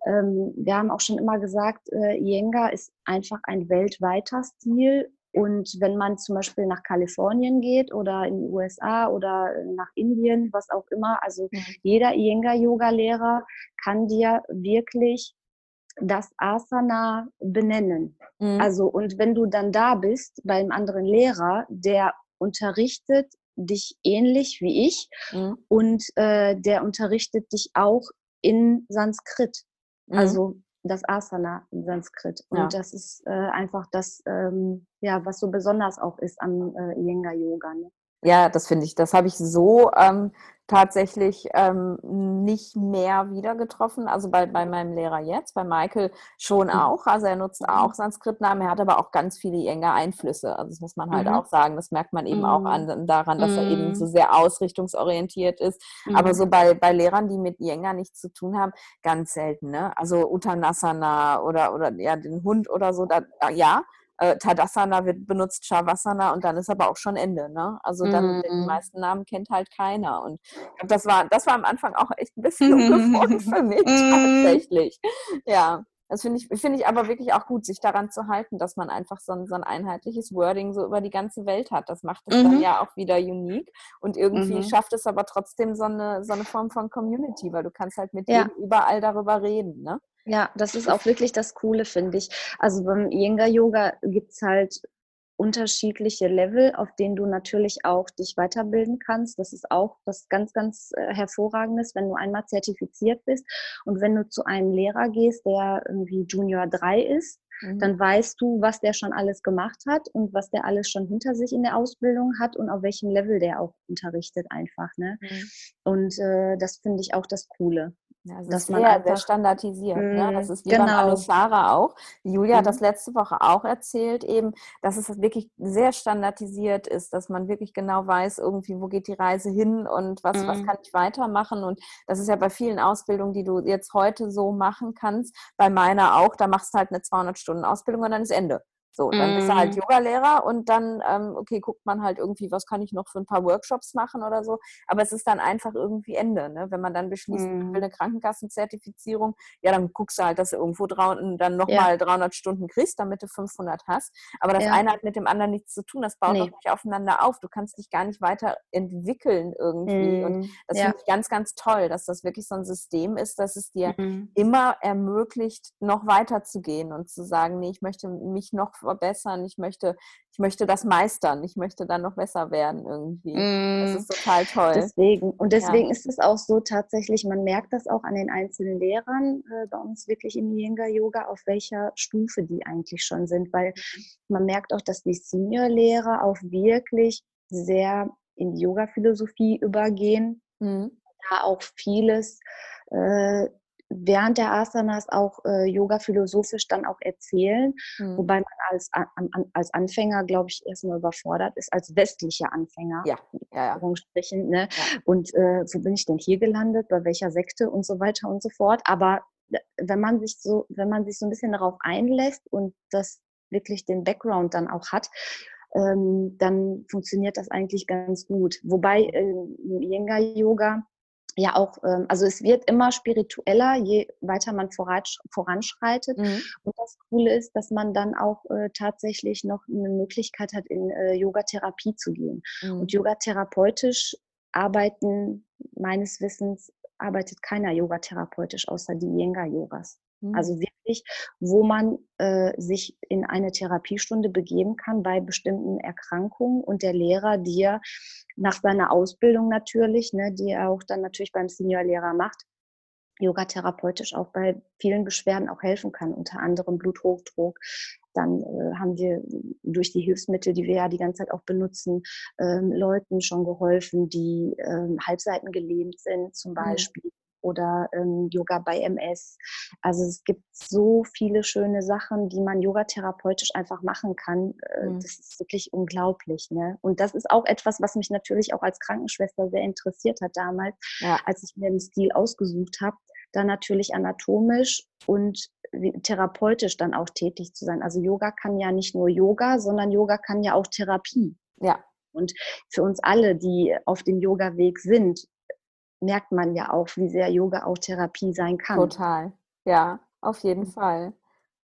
[SPEAKER 3] ähm, wir haben auch schon immer gesagt, äh, Iyengar ist einfach ein weltweiter Stil. Und wenn man zum Beispiel nach Kalifornien geht oder in die USA oder nach Indien, was auch immer, also mhm. jeder Iyengar-Yoga-Lehrer kann dir wirklich das Asana benennen. Mhm. Also, und wenn du dann da bist beim anderen Lehrer, der unterrichtet dich ähnlich wie ich mhm. und äh, der unterrichtet dich auch in Sanskrit. Mhm. Also das Asana in Sanskrit. Und ja. das ist äh, einfach das, ähm, ja, was so besonders auch ist am äh, Iyengar Yoga. Ne?
[SPEAKER 2] Ja, das finde ich, das habe ich so ähm, tatsächlich ähm, nicht mehr wieder getroffen. Also bei, bei meinem Lehrer jetzt, bei Michael schon mhm. auch. Also er nutzt mhm. auch Sanskritnamen, er hat aber auch ganz viele enge Einflüsse. Also das muss man halt mhm. auch sagen. Das merkt man eben mhm. auch an, daran, dass er eben so mhm. sehr ausrichtungsorientiert ist. Aber so mhm. bei, bei Lehrern, die mit Yenga nichts zu tun haben, ganz selten. Ne? Also Uttanasana oder, oder ja, den Hund oder so, da, ja, äh, Tadasana wird benutzt, Shavasana und dann ist aber auch schon Ende. Ne? Also dann mm. den meisten Namen kennt halt keiner. Und das war, das war am Anfang auch echt ein bisschen ungewohnt für mich tatsächlich. Ja. Das finde ich, finde ich aber wirklich auch gut, sich daran zu halten, dass man einfach so ein, so ein einheitliches Wording so über die ganze Welt hat. Das macht es mhm. dann ja auch wieder unique und irgendwie mhm. schafft es aber trotzdem so eine, so eine Form von Community, weil du kannst halt mit ja. jedem überall darüber reden. Ne?
[SPEAKER 3] Ja, das ist auch wirklich das Coole, finde ich. Also beim Yenga Yoga gibt es halt unterschiedliche Level, auf denen du natürlich auch dich weiterbilden kannst. Das ist auch was ganz, ganz äh, hervorragendes, wenn du einmal zertifiziert bist und wenn du zu einem Lehrer gehst, der irgendwie Junior 3 ist, mhm. dann weißt du, was der schon alles gemacht hat und was der alles schon hinter sich in der Ausbildung hat und auf welchem Level der auch unterrichtet einfach. Ne? Mhm. Und äh, das finde ich auch das Coole.
[SPEAKER 2] Ja, das dass ist man sehr, einfach, sehr standardisiert. Mm, ne? Das ist wie genau. beim Anusara auch. Julia mhm. hat das letzte Woche auch erzählt, eben, dass es wirklich sehr standardisiert ist, dass man wirklich genau weiß, irgendwie, wo geht die Reise hin und was, mhm. was kann ich weitermachen. Und das ist ja bei vielen Ausbildungen, die du jetzt heute so machen kannst, bei meiner auch, da machst du halt eine 200-Stunden-Ausbildung und dann ist Ende. So, dann bist du halt Yogalehrer und dann, ähm, okay, guckt man halt irgendwie, was kann ich noch für ein paar Workshops machen oder so. Aber es ist dann einfach irgendwie Ende, ne? Wenn man dann beschließt, man will eine Krankenkassenzertifizierung, ja, dann guckst du halt, dass du irgendwo drau- dann nochmal
[SPEAKER 3] Ja.
[SPEAKER 2] 300 Stunden kriegst, damit du 500 hast. Aber das
[SPEAKER 3] Ja.
[SPEAKER 2] eine hat mit dem anderen nichts zu tun. Das baut
[SPEAKER 3] Nee.
[SPEAKER 2] doch nicht aufeinander auf. Du kannst dich gar nicht weiter entwickeln irgendwie. Und
[SPEAKER 3] Mhm.
[SPEAKER 2] das
[SPEAKER 3] Ja.
[SPEAKER 2] finde ich ganz, ganz toll, dass das wirklich so ein System ist, dass es dir
[SPEAKER 3] Mhm.
[SPEAKER 2] immer ermöglicht, noch weiter zu gehen und zu sagen, nee, ich möchte mich noch verbessern, ich möchte, ich möchte das meistern, ich möchte dann noch besser werden irgendwie. Das
[SPEAKER 3] Mhm.
[SPEAKER 2] ist total toll.
[SPEAKER 3] Deswegen. Und deswegen ist es auch so tatsächlich, man merkt das auch an den einzelnen Lehrern äh, bei uns wirklich im Iyengar-Yoga, auf welcher Stufe die eigentlich schon sind. Weil man merkt auch, dass die Senior-Lehrer auch wirklich sehr in die Yoga-Philosophie übergehen.
[SPEAKER 2] Mhm.
[SPEAKER 3] Da auch vieles äh, während der Asanas auch äh, Yoga-philosophisch dann auch erzählen.
[SPEAKER 2] Mhm.
[SPEAKER 3] Wobei man als, an, an, als Anfänger, glaube ich, erstmal überfordert ist, als westlicher Anfänger.
[SPEAKER 2] Ja, ja, ja.
[SPEAKER 3] Ne?
[SPEAKER 2] Ja.
[SPEAKER 3] Und äh, wo bin ich denn hier gelandet, bei welcher Sekte und so weiter und so fort. Aber wenn man sich so, wenn man sich so ein bisschen darauf einlässt und das wirklich den Background dann auch hat, ähm, dann funktioniert das eigentlich ganz gut. Wobei äh, im Iyengar-Yoga ja auch, ähm, also es wird immer spiritueller, je weiter man voransch- voranschreitet.
[SPEAKER 2] Mhm.
[SPEAKER 3] Und das Coole ist, dass man dann auch äh, tatsächlich noch eine Möglichkeit hat, in äh, Yogatherapie zu gehen.
[SPEAKER 2] Mhm.
[SPEAKER 3] Und yogatherapeutisch arbeiten, meines Wissens, arbeitet keiner yogatherapeutisch außer die Iyengar-Yogas.
[SPEAKER 2] Mhm.
[SPEAKER 3] Also wirklich, wo man äh, sich in eine Therapiestunde begeben kann bei bestimmten Erkrankungen und der Lehrer dir nach seiner Ausbildung natürlich, ne, die er auch dann natürlich beim Seniorlehrer macht, yogatherapeutisch auch bei vielen Beschwerden auch helfen kann, unter anderem Bluthochdruck. Dann äh, haben wir durch die Hilfsmittel, die wir ja die ganze Zeit auch benutzen, ähm, Leuten schon geholfen, die ähm, halbseiten gelähmt sind zum
[SPEAKER 2] Mhm.
[SPEAKER 3] Beispiel oder ähm, Yoga bei MS. Also es gibt so viele schöne Sachen, die man yogatherapeutisch einfach machen kann. Äh,
[SPEAKER 2] Mhm.
[SPEAKER 3] Das ist wirklich unglaublich. Ne? Und das ist auch etwas, was mich natürlich auch als Krankenschwester sehr interessiert hat damals,
[SPEAKER 2] Ja.
[SPEAKER 3] als ich mir den Stil ausgesucht habe, da natürlich anatomisch und wie- therapeutisch dann auch tätig zu sein. Also Yoga kann ja nicht nur Yoga, sondern Yoga kann ja auch Therapie.
[SPEAKER 2] ja.
[SPEAKER 3] Und für uns alle, die auf dem Yoga-Weg sind, merkt man ja auch, wie sehr Yoga auch Therapie sein kann.
[SPEAKER 2] Total. Ja, auf jeden
[SPEAKER 3] Mhm.
[SPEAKER 2] Fall.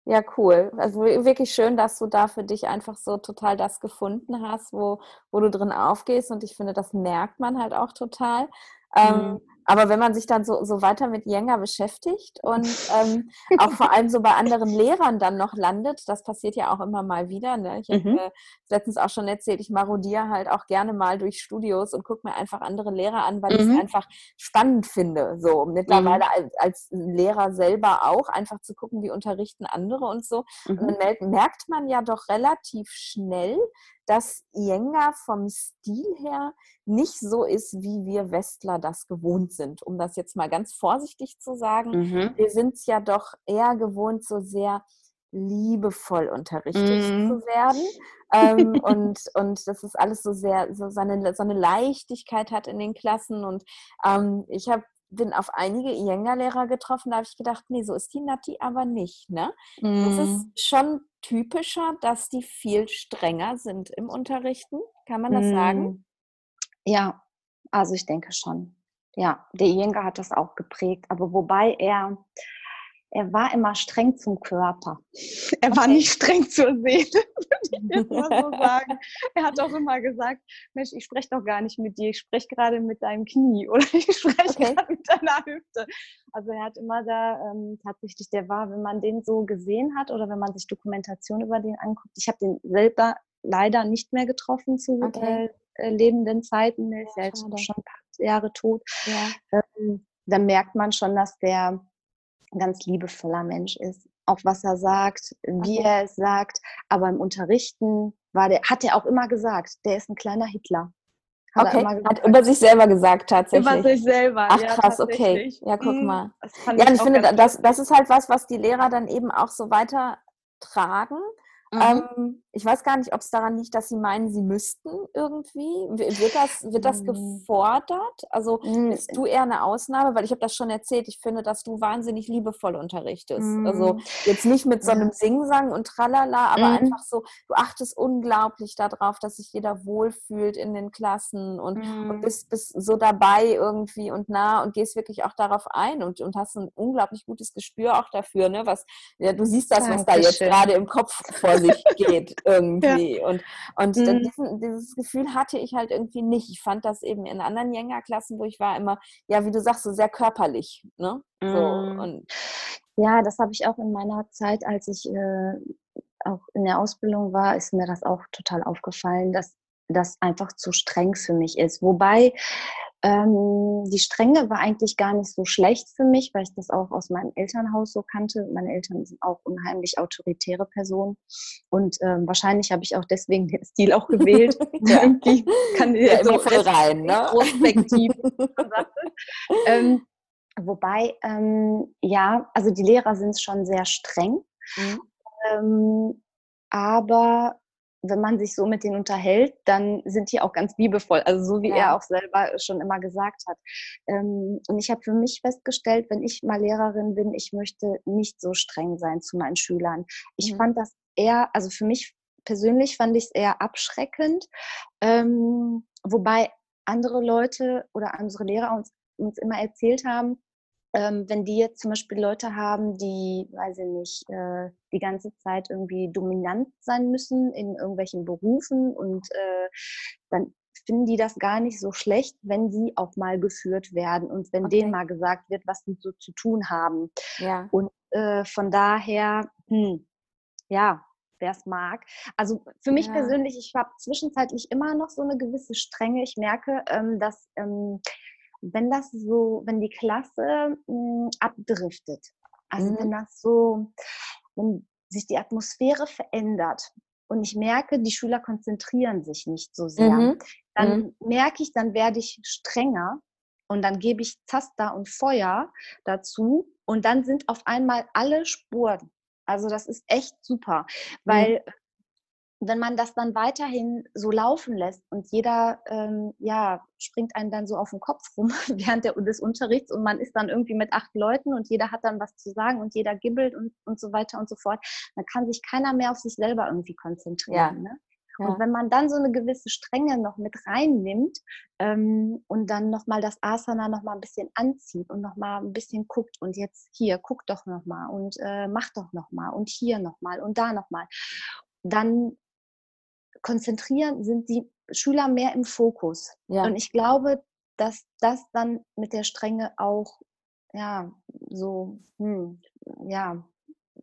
[SPEAKER 2] Ja, cool. Also wi- wirklich schön, dass du da für dich einfach so total das gefunden hast, wo, wo du drin aufgehst. Und ich finde, das merkt man halt auch total. Ähm,
[SPEAKER 3] Mhm.
[SPEAKER 2] Aber wenn man sich dann so, so weiter mit Jenga beschäftigt und ähm, auch vor allem so bei anderen Lehrern dann noch landet, das passiert ja auch immer mal wieder. Ne? Ich habe
[SPEAKER 3] Mhm.
[SPEAKER 2] äh, letztens auch schon erzählt, ich marodiere halt auch gerne mal durch Studios und gucke mir einfach andere Lehrer an, weil ich
[SPEAKER 3] Mhm.
[SPEAKER 2] es einfach spannend finde. So mittlerweile als, als Lehrer selber auch, einfach zu gucken, wie unterrichten andere und so. Und
[SPEAKER 3] Mhm.
[SPEAKER 2] dann merkt, merkt man ja doch relativ schnell, dass Iyengar vom Stil her nicht so ist, wie wir Westler das gewohnt sind. Um das jetzt mal ganz vorsichtig zu sagen.
[SPEAKER 3] Mhm.
[SPEAKER 2] Wir sind es ja doch eher gewohnt, so sehr liebevoll unterrichtet
[SPEAKER 3] Mhm.
[SPEAKER 2] zu werden. Ähm, und, und das ist alles so sehr, so seine, so eine Leichtigkeit hat in den Klassen. Und ähm, ich habe bin auf einige Iyengar-Lehrer getroffen, da habe ich gedacht, nee, so ist die Nati aber nicht. Ne? Das ist
[SPEAKER 3] Mhm.
[SPEAKER 2] schon typischer, dass die viel strenger sind im Unterrichten. Kann man das sagen?
[SPEAKER 3] Mm, Ja, also ich denke schon. Ja, der Iyengar hat das auch geprägt, aber wobei er, er war immer streng zum Körper. Er war
[SPEAKER 2] Okay.
[SPEAKER 3] nicht streng zur Seele, würde ich jetzt mal so sagen. Er hat auch immer gesagt, Mensch, ich spreche doch gar nicht mit dir, ich spreche gerade mit deinem Knie oder ich spreche
[SPEAKER 2] Okay.
[SPEAKER 3] gerade mit deiner Hüfte. Also er hat immer da ähm, tatsächlich, der war, wenn man den so gesehen hat oder wenn man sich Dokumentation über den anguckt, ich habe den selber leider nicht mehr getroffen zu
[SPEAKER 2] Okay.
[SPEAKER 3] äh, äh, lebenden Zeiten. Er ist
[SPEAKER 2] Ja,
[SPEAKER 3] jetzt schon ein paar Jahre tot.
[SPEAKER 2] Ja.
[SPEAKER 3] Ähm, da merkt man schon, dass der ein ganz liebevoller Mensch ist. Auch was er sagt, wie
[SPEAKER 2] Okay.
[SPEAKER 3] er es sagt. Aber im Unterrichten war der, hat er auch immer gesagt, der ist ein kleiner Hitler. Hat
[SPEAKER 2] Okay, hat über sich selber gesagt tatsächlich.
[SPEAKER 3] Über sich selber.
[SPEAKER 2] Ach
[SPEAKER 3] ja,
[SPEAKER 2] krass, okay. Ja, guck
[SPEAKER 3] Mm,
[SPEAKER 2] mal. Ja, ich
[SPEAKER 3] auch
[SPEAKER 2] finde, das, das ist halt was, was die Lehrer dann eben auch so weitertragen.
[SPEAKER 3] Mhm.
[SPEAKER 2] Ähm, ich weiß gar nicht, ob es daran liegt, dass sie meinen, sie müssten irgendwie. Wird das, wird das hm. gefordert? Also bist du eher eine Ausnahme? Weil ich habe das schon erzählt, ich finde, dass du wahnsinnig liebevoll unterrichtest. Mm. Also hm. jetzt nicht mit so einem Singsang und Tralala, aber einfach so, du achtest unglaublich darauf, dass sich jeder wohlfühlt in den Klassen und, und hm. bist, bist so dabei irgendwie und nah und gehst wirklich auch darauf ein und, und hast ein unglaublich gutes Gespür auch dafür, ne? Was, ja, du siehst das, was da jetzt gerade im Kopf vor sich geht irgendwie. Ja. Und, und mhm. diesen, dieses Gefühl hatte ich halt irgendwie nicht. Ich fand das eben in anderen Jenga-Klassen, wo ich war, immer, ja, wie du sagst, so sehr körperlich. Ne? So,
[SPEAKER 3] mhm. und ja, das habe ich auch in meiner Zeit, als ich äh, auch in der Ausbildung war, ist mir das auch total aufgefallen, dass das einfach zu streng für mich ist. Wobei ähm, die Strenge war eigentlich gar nicht so schlecht für mich, weil ich das auch aus meinem Elternhaus so kannte. Meine Eltern sind auch unheimlich autoritäre Personen und ähm, wahrscheinlich habe ich auch deswegen den Stil auch gewählt. ja. Irgendwie kann ich ja, so rein, ne? Prospektiv. ähm, wobei, ähm, ja, also die Lehrer sind schon sehr streng. Mhm. Ähm, aber wenn man sich so mit denen unterhält, dann sind die auch ganz liebevoll. Also so wie ja. er auch selber schon immer gesagt hat. Ähm, und ich habe für mich festgestellt, wenn ich mal Lehrerin bin, ich möchte nicht so streng sein zu meinen Schülern. Ich mhm. fand das eher, also für mich persönlich fand ich es eher abschreckend, ähm, wobei andere Leute oder unsere Lehrer uns, uns immer erzählt haben, ähm, wenn die jetzt zum Beispiel Leute haben, die, weiß ich nicht, äh, die ganze Zeit irgendwie dominant sein müssen in irgendwelchen Berufen und äh, dann finden die das gar nicht so schlecht, wenn die auch mal geführt werden und wenn okay. denen mal gesagt wird, was sie so zu tun haben. Ja. Und äh, von daher, hm, ja, wer es mag. Also für mich ja. persönlich, ich habe zwischenzeitlich immer noch so eine gewisse Strenge. Ich merke, ähm, dass ähm, wenn das so, wenn die Klasse mh, hm, abdriftet, also mhm. wenn das so, wenn sich die Atmosphäre verändert und ich merke, die Schüler konzentrieren sich nicht so sehr, mhm. dann mhm. merke ich, dann werde ich strenger und dann gebe ich Zaster und Feuer dazu und dann sind auf einmal alle Spuren. Also das ist echt super, weil mhm wenn man das dann weiterhin so laufen lässt und jeder ähm, ja, springt einen dann so auf den Kopf rum während der, des Unterrichts und man ist dann irgendwie mit acht Leuten und jeder hat dann was zu sagen und jeder gibbelt und, und so weiter und so fort, dann kann sich keiner mehr auf sich selber irgendwie konzentrieren. Ja. Ne? Ja. Und wenn man dann so eine gewisse Strenge noch mit reinnimmt ähm, und dann nochmal das Asana nochmal ein bisschen anzieht und nochmal ein bisschen guckt und jetzt hier, guck doch nochmal und äh, mach doch nochmal und hier nochmal und da nochmal, dann konzentrieren, sind die Schüler mehr im Fokus. Ja. Und ich glaube, dass das dann mit der Strenge auch, ja, so, hm, ja,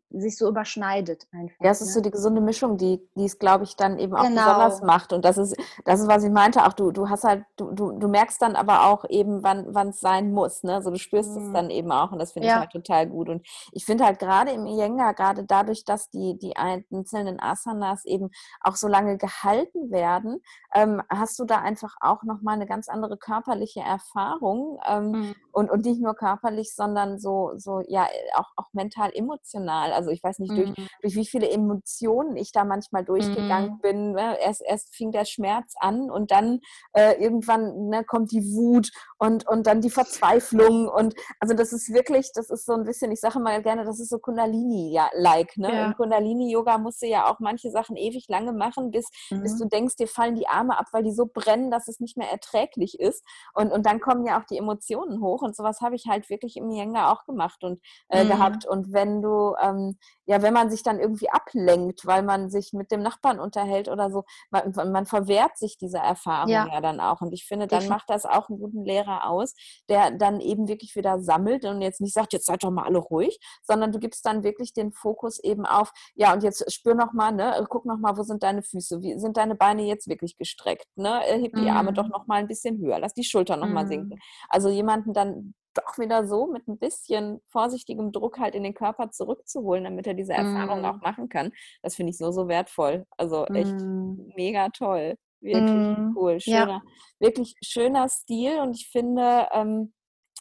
[SPEAKER 3] sich so überschneidet einfach.
[SPEAKER 2] Ja, es ist ne? so die gesunde Mischung, die, die es, glaube ich, dann eben auch genau. besonders macht. Und das ist, das ist, was ich meinte, auch du, du hast halt, du, du, du merkst dann aber auch eben, wann es sein muss. Ne? So du spürst mhm. es dann eben auch und das finde ja. ich halt total gut. Und ich finde halt gerade im Iyengar, gerade dadurch, dass die, die einzelnen Asanas eben auch so lange gehalten werden, ähm, hast du da einfach auch nochmal eine ganz andere körperliche Erfahrung. Ähm, mhm. und, und nicht nur körperlich, sondern so, so ja, auch, auch mental, emotional. Also ich weiß nicht, durch, mhm. durch wie viele Emotionen ich da manchmal durchgegangen mhm. bin. Ne? Erst, erst fing der Schmerz an und dann äh, irgendwann ne, kommt die Wut und, und dann die Verzweiflung. Und also das ist wirklich, das ist so ein bisschen, ich sage mal gerne, das ist so Kundalini-like. Ne? Ja. Im Kundalini-Yoga musst du ja auch manche Sachen ewig lange machen, bis, mhm. bis du denkst, dir fallen die Arme ab, weil die so brennen, dass es nicht mehr erträglich ist. Und, und dann kommen ja auch die Emotionen hoch. Und sowas habe ich halt wirklich im Yenga auch gemacht und äh, mhm. gehabt. Und wenn du ähm, ja, wenn man sich dann irgendwie ablenkt, weil man sich mit dem Nachbarn unterhält oder so, man, man verwehrt sich dieser Erfahrung ja. ja. dann auch. Und ich finde, dann macht das auch einen guten Lehrer aus, der dann eben wirklich wieder sammelt und jetzt nicht sagt, jetzt seid doch mal alle ruhig, sondern du gibst dann wirklich den Fokus eben auf, ja, und jetzt spür noch mal, ne, guck noch mal, wo sind deine Füße, wie sind deine Beine jetzt wirklich gestreckt, ne, heb die Arme doch mhm. noch mal ein bisschen höher, lass die Schultern noch mal mhm. sinken. Also jemanden dann doch wieder so mit ein bisschen vorsichtigem Druck halt in den Körper zurückzuholen, damit er diese Erfahrung mm. auch machen kann. Das finde ich so, so wertvoll. Also echt mm. mega toll. Wirklich mm. cool. Schöner, ja. wirklich schöner Stil und ich finde, ähm,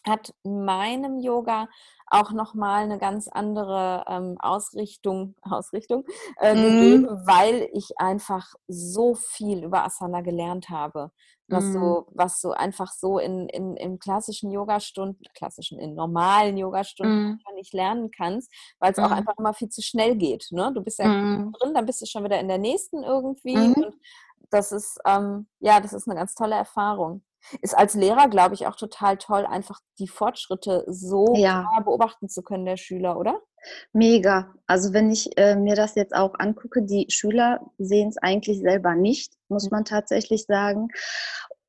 [SPEAKER 2] hat meinem Yoga auch nochmal eine ganz andere ähm, Ausrichtung, Ausrichtung äh, mhm. gegeben, weil ich einfach so viel über Asana gelernt habe. Was mhm. so, was so einfach so in, in, in klassischen Yogastunden, klassischen, in normalen Yogastunden mhm. nicht lernen kannst, weil es auch mhm. einfach immer viel zu schnell geht. Ne? Du bist ja mhm. drin, dann bist du schon wieder in der nächsten irgendwie. Mhm. Und das ist, ähm, ja, das ist eine ganz tolle Erfahrung ist als Lehrer, glaube ich, auch total toll, einfach die Fortschritte so ja. beobachten zu können der Schüler, oder?
[SPEAKER 3] Mega. Also wenn ich äh, mir das jetzt auch angucke, die Schüler sehen es eigentlich selber nicht, muss mhm. man tatsächlich sagen.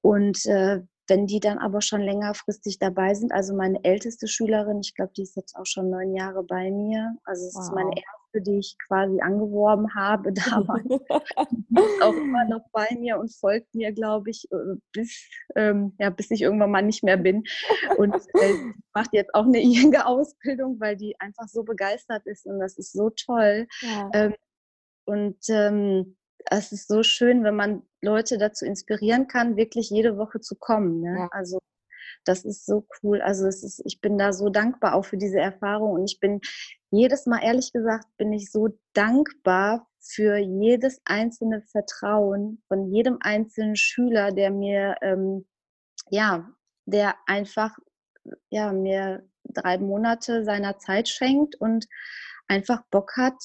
[SPEAKER 3] Und äh, wenn die dann aber schon längerfristig dabei sind, also meine älteste Schülerin, ich glaube, die ist jetzt auch schon neun Jahre bei mir, also es wow. ist meine erste, die ich quasi angeworben habe damals, auch immer noch bei mir und folgt mir, glaube ich, äh, bis, ähm, ja, bis ich irgendwann mal nicht mehr bin und äh, macht jetzt auch eine junge Ausbildung, weil die einfach so begeistert ist und das ist so toll. Ja. Ähm, und ähm, es ist so schön, wenn man Leute dazu inspirieren kann, wirklich jede Woche zu kommen. Ne? Ja. Also das ist so cool. Also es ist, ich bin da so dankbar auch für diese Erfahrung und ich bin jedes Mal, ehrlich gesagt, bin ich so dankbar für jedes einzelne Vertrauen von jedem einzelnen Schüler, der mir, ähm, ja, der einfach, ja, mir drei Monate seiner Zeit schenkt und einfach Bock hat,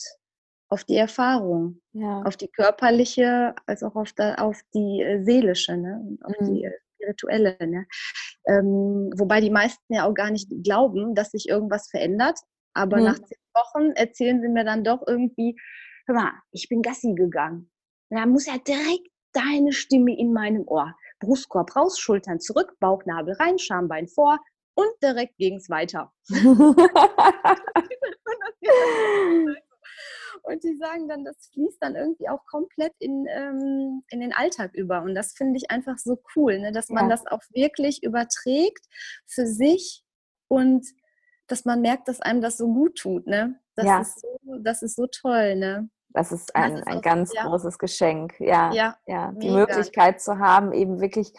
[SPEAKER 3] auf die Erfahrung, ja. auf die körperliche, als auch auf, da, auf die äh, seelische, ne? auf mhm. die äh, spirituelle. Ne? Ähm, wobei die meisten ja auch gar nicht glauben, dass sich irgendwas verändert. Aber mhm. nach zehn Wochen erzählen sie mir dann doch irgendwie, hör mal, ich bin Gassi gegangen. Da muss ja direkt deine Stimme in meinem Ohr. Brustkorb raus, Schultern zurück, Bauchnabel rein, Schambein vor und direkt ging es weiter. Und die sagen dann, das fließt dann irgendwie auch komplett in, ähm, in den Alltag über. Und das finde ich einfach so cool, ne? dass man ja. das auch wirklich überträgt für sich und dass man merkt, dass einem das so gut tut. Ne? Das, ja. ist, so, das ist so toll. Ne?
[SPEAKER 2] Das ist ein, das ist ein auch, ganz ja. großes Geschenk. Ja, ja, ja. die Möglichkeit zu haben, eben wirklich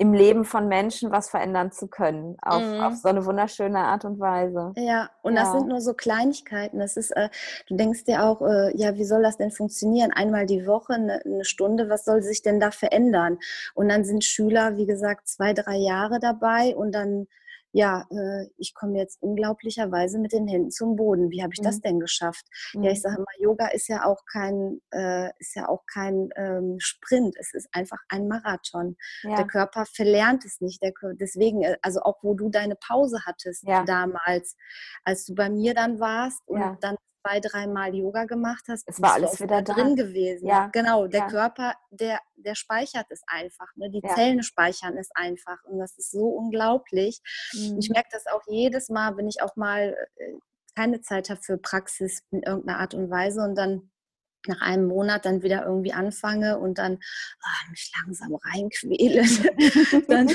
[SPEAKER 2] im Leben von Menschen was verändern zu können, auf, mhm. auf so eine wunderschöne Art und Weise.
[SPEAKER 3] Ja, und ja. das sind nur so Kleinigkeiten. Das ist, äh, du denkst dir auch, äh, ja, wie soll das denn funktionieren? Einmal die Woche, eine, eine, Stunde, was soll sich denn da verändern? Und dann sind Schüler, wie gesagt, zwei, drei Jahre dabei und dann ja, äh, ich komme jetzt unglaublicherweise mit den Händen zum Boden. Wie habe ich mhm. das denn geschafft? Mhm. Ja, ich mhm. sage mal, Yoga ist ja auch kein, äh, ist ja auch kein ähm, Sprint. Es ist einfach ein Marathon. Ja. Der Körper verlernt es nicht. Der, deswegen, äh, also auch wo du deine Pause hattest ja. damals, als du bei mir dann warst und ja. dann zwei, dreimal Yoga gemacht hast,
[SPEAKER 2] es war alles wieder
[SPEAKER 3] drin gewesen. Ja. Genau, der ja. Körper, der, der speichert es einfach. Ne? Die ja. Zellen speichern es einfach. Und das ist so unglaublich. Mhm. Ich merke das auch jedes Mal, wenn ich auch mal äh, keine Zeit habe für Praxis in irgendeiner Art und Weise und dann nach einem Monat dann wieder irgendwie anfange und dann oh, mich langsam reinquäle, dann,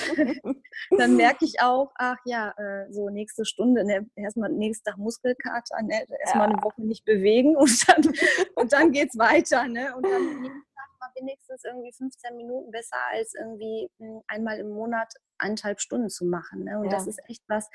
[SPEAKER 3] dann merke ich auch, ach ja, äh, so nächste Stunde, ne, erstmal nächster Tag Muskelkater, ne, erstmal ja. eine Woche nicht bewegen und dann, und dann geht es weiter. Ne? Und dann jeden Tag mal wenigstens irgendwie 15 Minuten besser als irgendwie hm, einmal im Monat eineinhalb Stunden zu machen. Ne? Und ja. das ist echt was,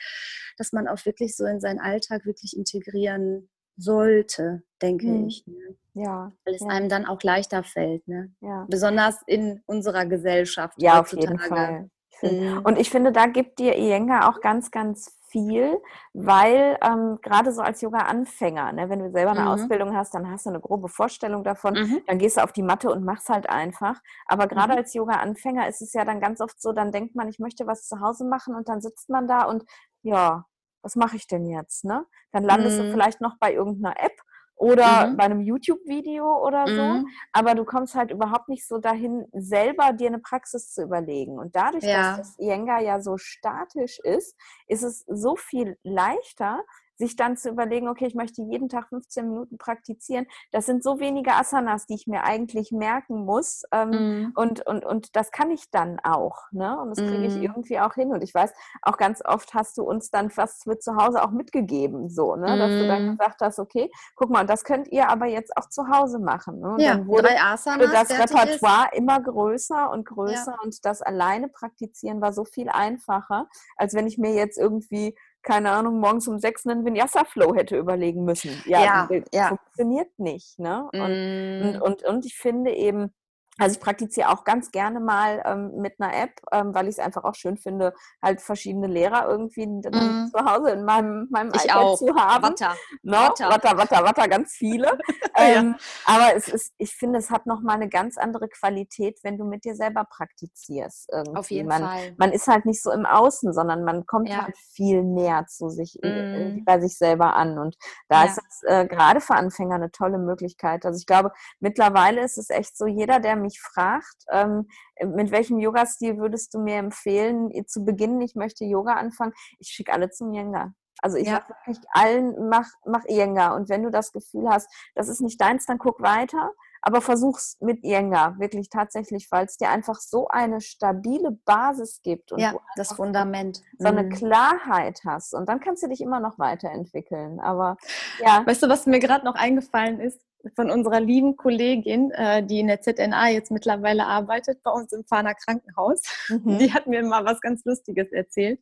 [SPEAKER 3] dass man auch wirklich so in seinen Alltag wirklich integrieren sollte, denke hm. ich. Ne? Ja. Weil es ja. einem dann auch leichter fällt. Ne? Ja. Besonders in unserer Gesellschaft.
[SPEAKER 2] Ja, heutzutage. auf jeden Fall. Mhm. Und ich finde, da gibt dir Iyenga auch ganz, ganz viel, weil ähm, gerade so als Yoga-Anfänger, ne, wenn du selber eine mhm. Ausbildung hast, dann hast du eine grobe Vorstellung davon, mhm. dann gehst du auf die Matte und machst halt einfach. Aber gerade mhm. als Yoga-Anfänger ist es ja dann ganz oft so, dann denkt man, ich möchte was zu Hause machen und dann sitzt man da und ja, was mache ich denn jetzt? Ne? Dann landest mhm. du vielleicht noch bei irgendeiner App oder mhm. bei einem YouTube-Video oder so, mhm. aber du kommst halt überhaupt nicht so dahin, selber dir eine Praxis zu überlegen. Und dadurch, ja. dass das Iyengar ja so statisch ist, ist es so viel leichter, sich dann zu überlegen, okay, ich möchte jeden Tag 15 Minuten praktizieren. Das sind so wenige Asanas, die ich mir eigentlich merken muss. Ähm, mm. und, und, und das kann ich dann auch. Ne? Und das kriege ich mm. irgendwie auch hin. Und ich weiß, auch ganz oft hast du uns dann fast für zu Hause auch mitgegeben, so, ne? dass du dann mm. gesagt hast, okay, guck mal, das könnt ihr aber jetzt auch zu Hause machen. Ne? Und
[SPEAKER 3] ja,
[SPEAKER 2] dann wurde,
[SPEAKER 3] Asanas,
[SPEAKER 2] das Repertoire ist. immer größer und größer ja. und das alleine praktizieren war so viel einfacher, als wenn ich mir jetzt irgendwie keine Ahnung, morgens um sechs einen Vinyasa-Flow hätte überlegen müssen. Ja, ja, ja. funktioniert nicht. Ne? Und, mm. und, und, und ich finde eben, also ich praktiziere auch ganz gerne mal ähm, mit einer App, ähm, weil ich es einfach auch schön finde, halt verschiedene Lehrer irgendwie mm. zu Hause in meinem, meinem
[SPEAKER 3] ich iPad auch.
[SPEAKER 2] zu haben.
[SPEAKER 3] Watter.
[SPEAKER 2] No? Watter. Watter, Watter, Watter, ganz viele. ähm, ja. Aber es ist, ich finde, es hat nochmal eine ganz andere Qualität, wenn du mit dir selber praktizierst. Irgendwie.
[SPEAKER 3] Auf jeden
[SPEAKER 2] man,
[SPEAKER 3] Fall.
[SPEAKER 2] Man ist halt nicht so im Außen, sondern man kommt ja. halt viel näher zu sich, mm. bei sich selber an. Und da ja. ist es äh, gerade für Anfänger eine tolle Möglichkeit. Also ich glaube, mittlerweile ist es echt so, jeder, der mich mich fragt, ähm, mit welchem Yoga-Stil würdest du mir empfehlen, zu beginnen, ich möchte Yoga anfangen, ich schicke alle zum Yenga. Also ich ja. sage wirklich allen, mach, mach Yenga. Und wenn du das Gefühl hast, das ist nicht deins, dann guck weiter. Aber versuch's mit Yenga, wirklich tatsächlich, weil es dir einfach so eine stabile Basis gibt
[SPEAKER 3] und ja, das Fundament.
[SPEAKER 2] So eine mhm. Klarheit hast. Und dann kannst du dich immer noch weiterentwickeln. Aber ja.
[SPEAKER 3] Weißt du, was mir gerade noch eingefallen ist? Von unserer lieben Kollegin, äh, die in der ZNA jetzt mittlerweile arbeitet, bei uns im Fahner Krankenhaus. Mhm. Die hat mir mal was ganz Lustiges erzählt.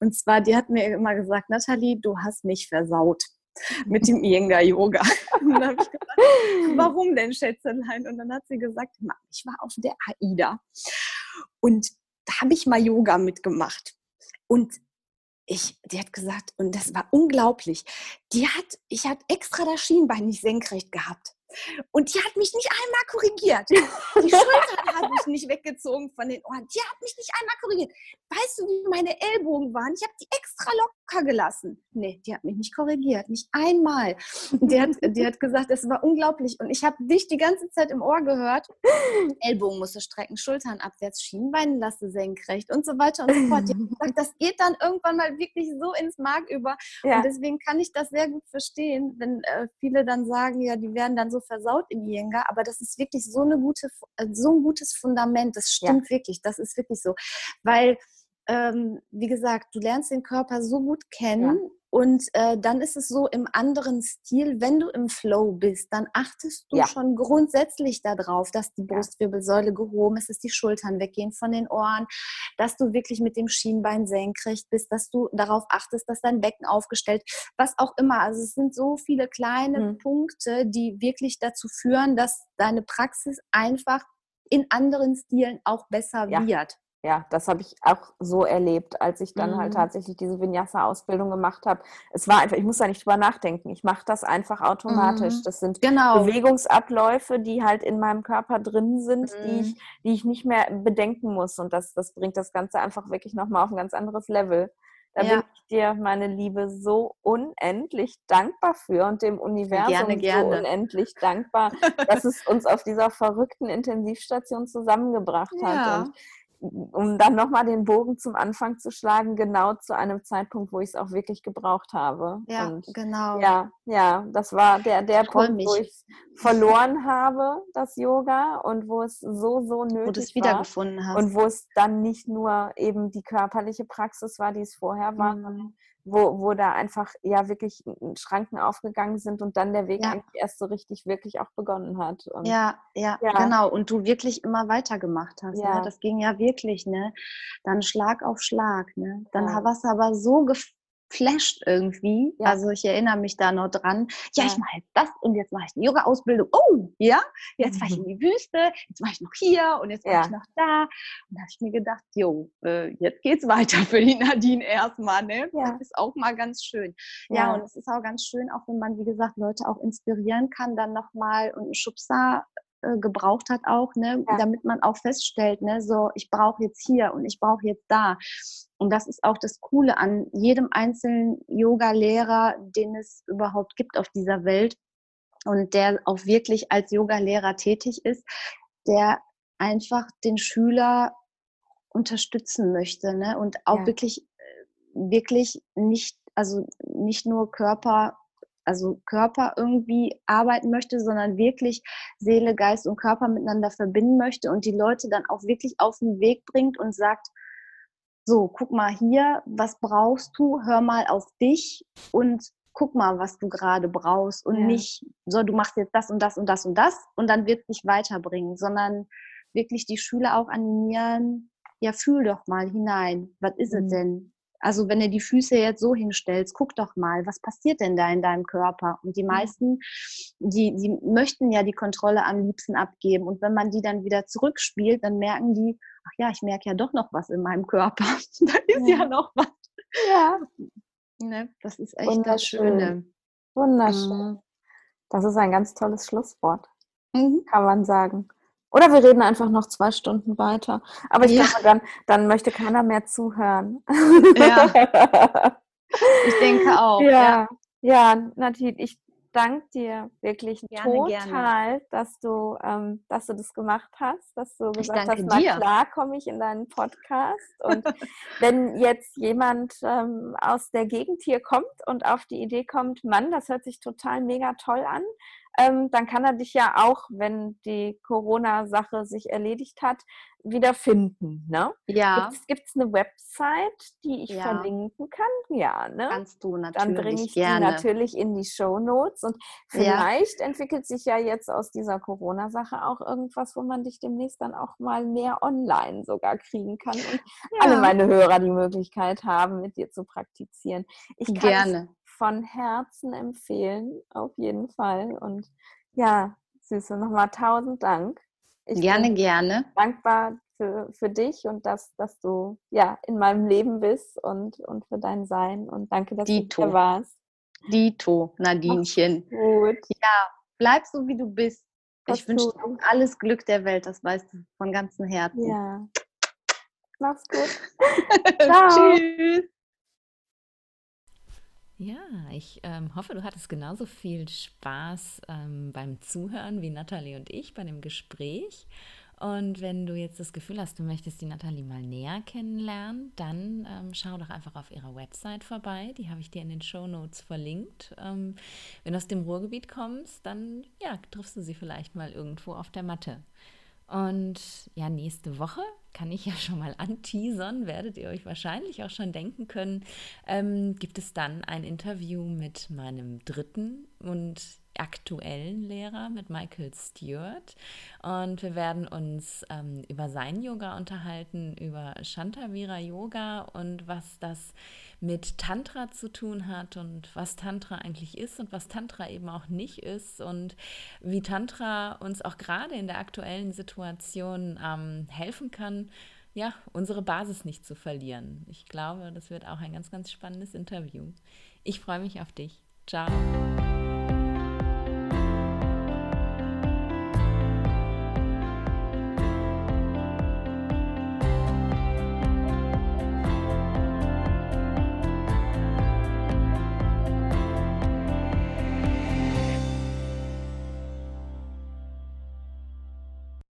[SPEAKER 3] Und zwar, die hat mir immer gesagt, Nathalie, du hast mich versaut mit dem Iyengar Yoga. Und dann habe ich gesagt, warum denn, Schätzelein? Und dann hat sie gesagt, ich war auf der AIDA und da habe ich mal Yoga mitgemacht. Und ich, die hat gesagt, und das war unglaublich, die hat, ich hatte extra das Schienbein nicht senkrecht gehabt. Und die hat mich nicht einmal korrigiert. Die Schultern hat mich nicht weggezogen von den Ohren. Die hat mich nicht einmal korrigiert. Weißt du, wie meine Ellbogen waren? Ich habe die extra locker gelassen. Nee, die hat mich nicht korrigiert. Nicht einmal. Die hat, die hat gesagt, das war unglaublich. Und ich habe dich die ganze Zeit im Ohr gehört. Ellbogen musste strecken, Schultern abwärts, Schienbein lasse senkrecht und so weiter und so fort. Die hat gesagt, das geht dann irgendwann mal wirklich so ins Mark über. Ja. Und deswegen kann ich das sehr gut verstehen, wenn äh, viele dann sagen, ja, die werden dann so versaut im Iyengar, aber das ist wirklich so, eine gute, äh, so ein gutes Fundament. Das stimmt ja. wirklich, das ist wirklich so. Weil, ähm, wie gesagt, du lernst den Körper so gut kennen ja. Und äh, dann ist es so im anderen Stil, wenn du im Flow bist, dann achtest du ja. schon grundsätzlich darauf, dass die Brustwirbelsäule gehoben ist, dass die Schultern weggehen von den Ohren, dass du wirklich mit dem Schienbein senkrecht bist, dass du darauf achtest, dass dein Becken aufgestellt, was auch immer. Also es sind so viele kleine mhm. Punkte, die wirklich dazu führen, dass deine Praxis einfach in anderen Stilen auch besser ja. wird
[SPEAKER 2] ja, das habe ich auch so erlebt, als ich dann halt mhm. halt tatsächlich diese Vinyasa-Ausbildung gemacht habe. Es war einfach, ich muss da nicht drüber nachdenken. Ich mache das einfach automatisch. Mhm. Das sind genau. Bewegungsabläufe, die halt in meinem Körper drin sind, mhm. die, ich, die ich nicht mehr bedenken muss. Und das, das bringt das Ganze einfach wirklich nochmal auf ein ganz anderes Level. Da ja. bin ich dir, meine Liebe, so unendlich dankbar für und dem Universum
[SPEAKER 3] gerne, gerne.
[SPEAKER 2] so unendlich dankbar, dass es uns auf dieser verrückten Intensivstation zusammengebracht ja. hat. Und um dann nochmal den Bogen zum Anfang zu schlagen, genau zu einem Zeitpunkt, wo ich es auch wirklich gebraucht habe.
[SPEAKER 3] Ja, und genau.
[SPEAKER 2] Ja, ja, das war der, der Punkt, mich. wo ich es verloren habe, das Yoga, und wo es so, so nötig
[SPEAKER 3] wo du es wiedergefunden hast.
[SPEAKER 2] Und wo es dann nicht nur eben die körperliche Praxis war, die es vorher war, mhm wo, wo da einfach ja wirklich Schranken aufgegangen sind und dann der Weg ja. eigentlich erst so richtig wirklich auch begonnen hat.
[SPEAKER 3] Und, ja, ja, ja, genau. Und du wirklich immer weitergemacht hast. Ne? Ja. Ne? Das ging ja wirklich, ne? Dann Schlag auf Schlag, ne? Dann ja. warst du aber so flasht irgendwie. Ja. Also ich erinnere mich da noch dran. Ja, ja. ich mache jetzt das und jetzt mache ich eine Yoga-Ausbildung. Oh, ja, jetzt fahre ich in die Wüste, jetzt mache ich noch hier und jetzt mache ja. ich noch da. Und da habe ich mir gedacht, jo, äh, jetzt geht's weiter für die Nadine erstmal. Ne? Das ist auch mal ganz schön. Ja. und es ist auch ganz schön, auch wenn man, wie gesagt, Leute auch inspirieren kann, dann nochmal einen Schubser äh, gebraucht hat auch, ne, ja. damit man auch feststellt, ne, so ich brauche jetzt hier und ich brauche jetzt da. Und das ist auch das Coole an jedem einzelnen Yoga-Lehrer, den es überhaupt gibt auf dieser Welt und der auch wirklich als Yoga-Lehrer tätig ist, der einfach den Schüler unterstützen möchte ne? und auch ja. wirklich, äh, wirklich nicht also nicht nur Körper, also Körper irgendwie arbeiten möchte, sondern wirklich Seele, Geist und Körper miteinander verbinden möchte und die Leute dann auch wirklich auf den Weg bringt und sagt, so, guck mal hier, was brauchst du? Hör mal auf dich und guck mal, was du gerade brauchst und ja. nicht so, du machst jetzt das und das und das und das und dann wird es dich weiterbringen, sondern wirklich die Schüler auch animieren, ja, fühl doch mal hinein, was ist mhm. es denn? Also wenn du die Füße jetzt so hinstellst, guck doch mal, was passiert denn da in deinem Körper? Und die meisten, die, die möchten ja die Kontrolle am liebsten abgeben. Und wenn man die dann wieder zurückspielt, dann merken die, ach ja, ich merke ja doch noch was in meinem Körper. da ist ja, ja noch was.
[SPEAKER 2] Ja.
[SPEAKER 3] Ne? Das ist echt das Schöne.
[SPEAKER 2] Wunderschön. Mhm. Das ist ein ganz tolles Schlusswort, mhm. kann man sagen. Oder wir reden einfach noch zwei Stunden weiter. Aber ich ja. glaube, dann, dann möchte keiner mehr zuhören.
[SPEAKER 3] Ja. Ich denke auch.
[SPEAKER 2] Ja, ja, ja Natit, ich danke dir wirklich gerne, total, gerne. dass du, ähm, dass du das gemacht hast, dass du gesagt hast, na klar komme ich in deinen Podcast. Und wenn jetzt jemand ähm, aus der Gegend hier kommt und auf die Idee kommt, Mann, das hört sich total mega toll an, ähm, dann kann er dich ja auch, wenn die Corona-Sache sich erledigt hat, wieder finden. Ne?
[SPEAKER 3] Ja.
[SPEAKER 2] Gibt es eine Website, die ich ja. verlinken kann? Ja, ne?
[SPEAKER 3] Kannst du natürlich.
[SPEAKER 2] Dann bringe ich gerne. die natürlich in die Show Notes. Und vielleicht ja. entwickelt sich ja jetzt aus dieser Corona-Sache auch irgendwas, wo man dich demnächst dann auch mal mehr online sogar kriegen kann und ja. alle meine Hörer die Möglichkeit haben, mit dir zu praktizieren. Ich kann gerne von Herzen empfehlen, auf jeden Fall. Und ja, Süße, nochmal tausend Dank.
[SPEAKER 3] Ich gerne, gerne.
[SPEAKER 2] Dankbar für, für dich und dass, dass du ja in meinem Leben bist und, und für dein Sein. Und danke, dass Dito. du hier warst.
[SPEAKER 3] Dito, Nadinchen.
[SPEAKER 2] gut.
[SPEAKER 3] Ja, bleib so, wie du bist. Ich wünsche dir alles Glück der Welt, das weißt du von ganzem Herzen.
[SPEAKER 2] Ja. Mach's gut.
[SPEAKER 3] Tschüss.
[SPEAKER 1] Ja, ich ähm, hoffe, du hattest genauso viel Spaß ähm, beim Zuhören wie Nathalie und ich bei dem Gespräch. Und wenn du jetzt das Gefühl hast, du möchtest die Nathalie mal näher kennenlernen, dann ähm, schau doch einfach auf ihrer Website vorbei. Die habe ich dir in den Show Notes verlinkt. Ähm, wenn du aus dem Ruhrgebiet kommst, dann ja, triffst du sie vielleicht mal irgendwo auf der Matte. Und ja, nächste Woche kann ich ja schon mal anteasern, werdet ihr euch wahrscheinlich auch schon denken können, ähm, gibt es dann ein Interview mit meinem dritten und aktuellen Lehrer, mit Michael Stewart. Und wir werden uns ähm, über sein Yoga unterhalten, über Shantavira Yoga und was das mit Tantra zu tun hat und was Tantra eigentlich ist und was Tantra eben auch nicht ist und wie Tantra uns auch gerade in der aktuellen Situation ähm, helfen kann, ja, unsere Basis nicht zu verlieren. Ich glaube, das wird auch ein ganz, ganz spannendes Interview. Ich freue mich auf dich. Ciao.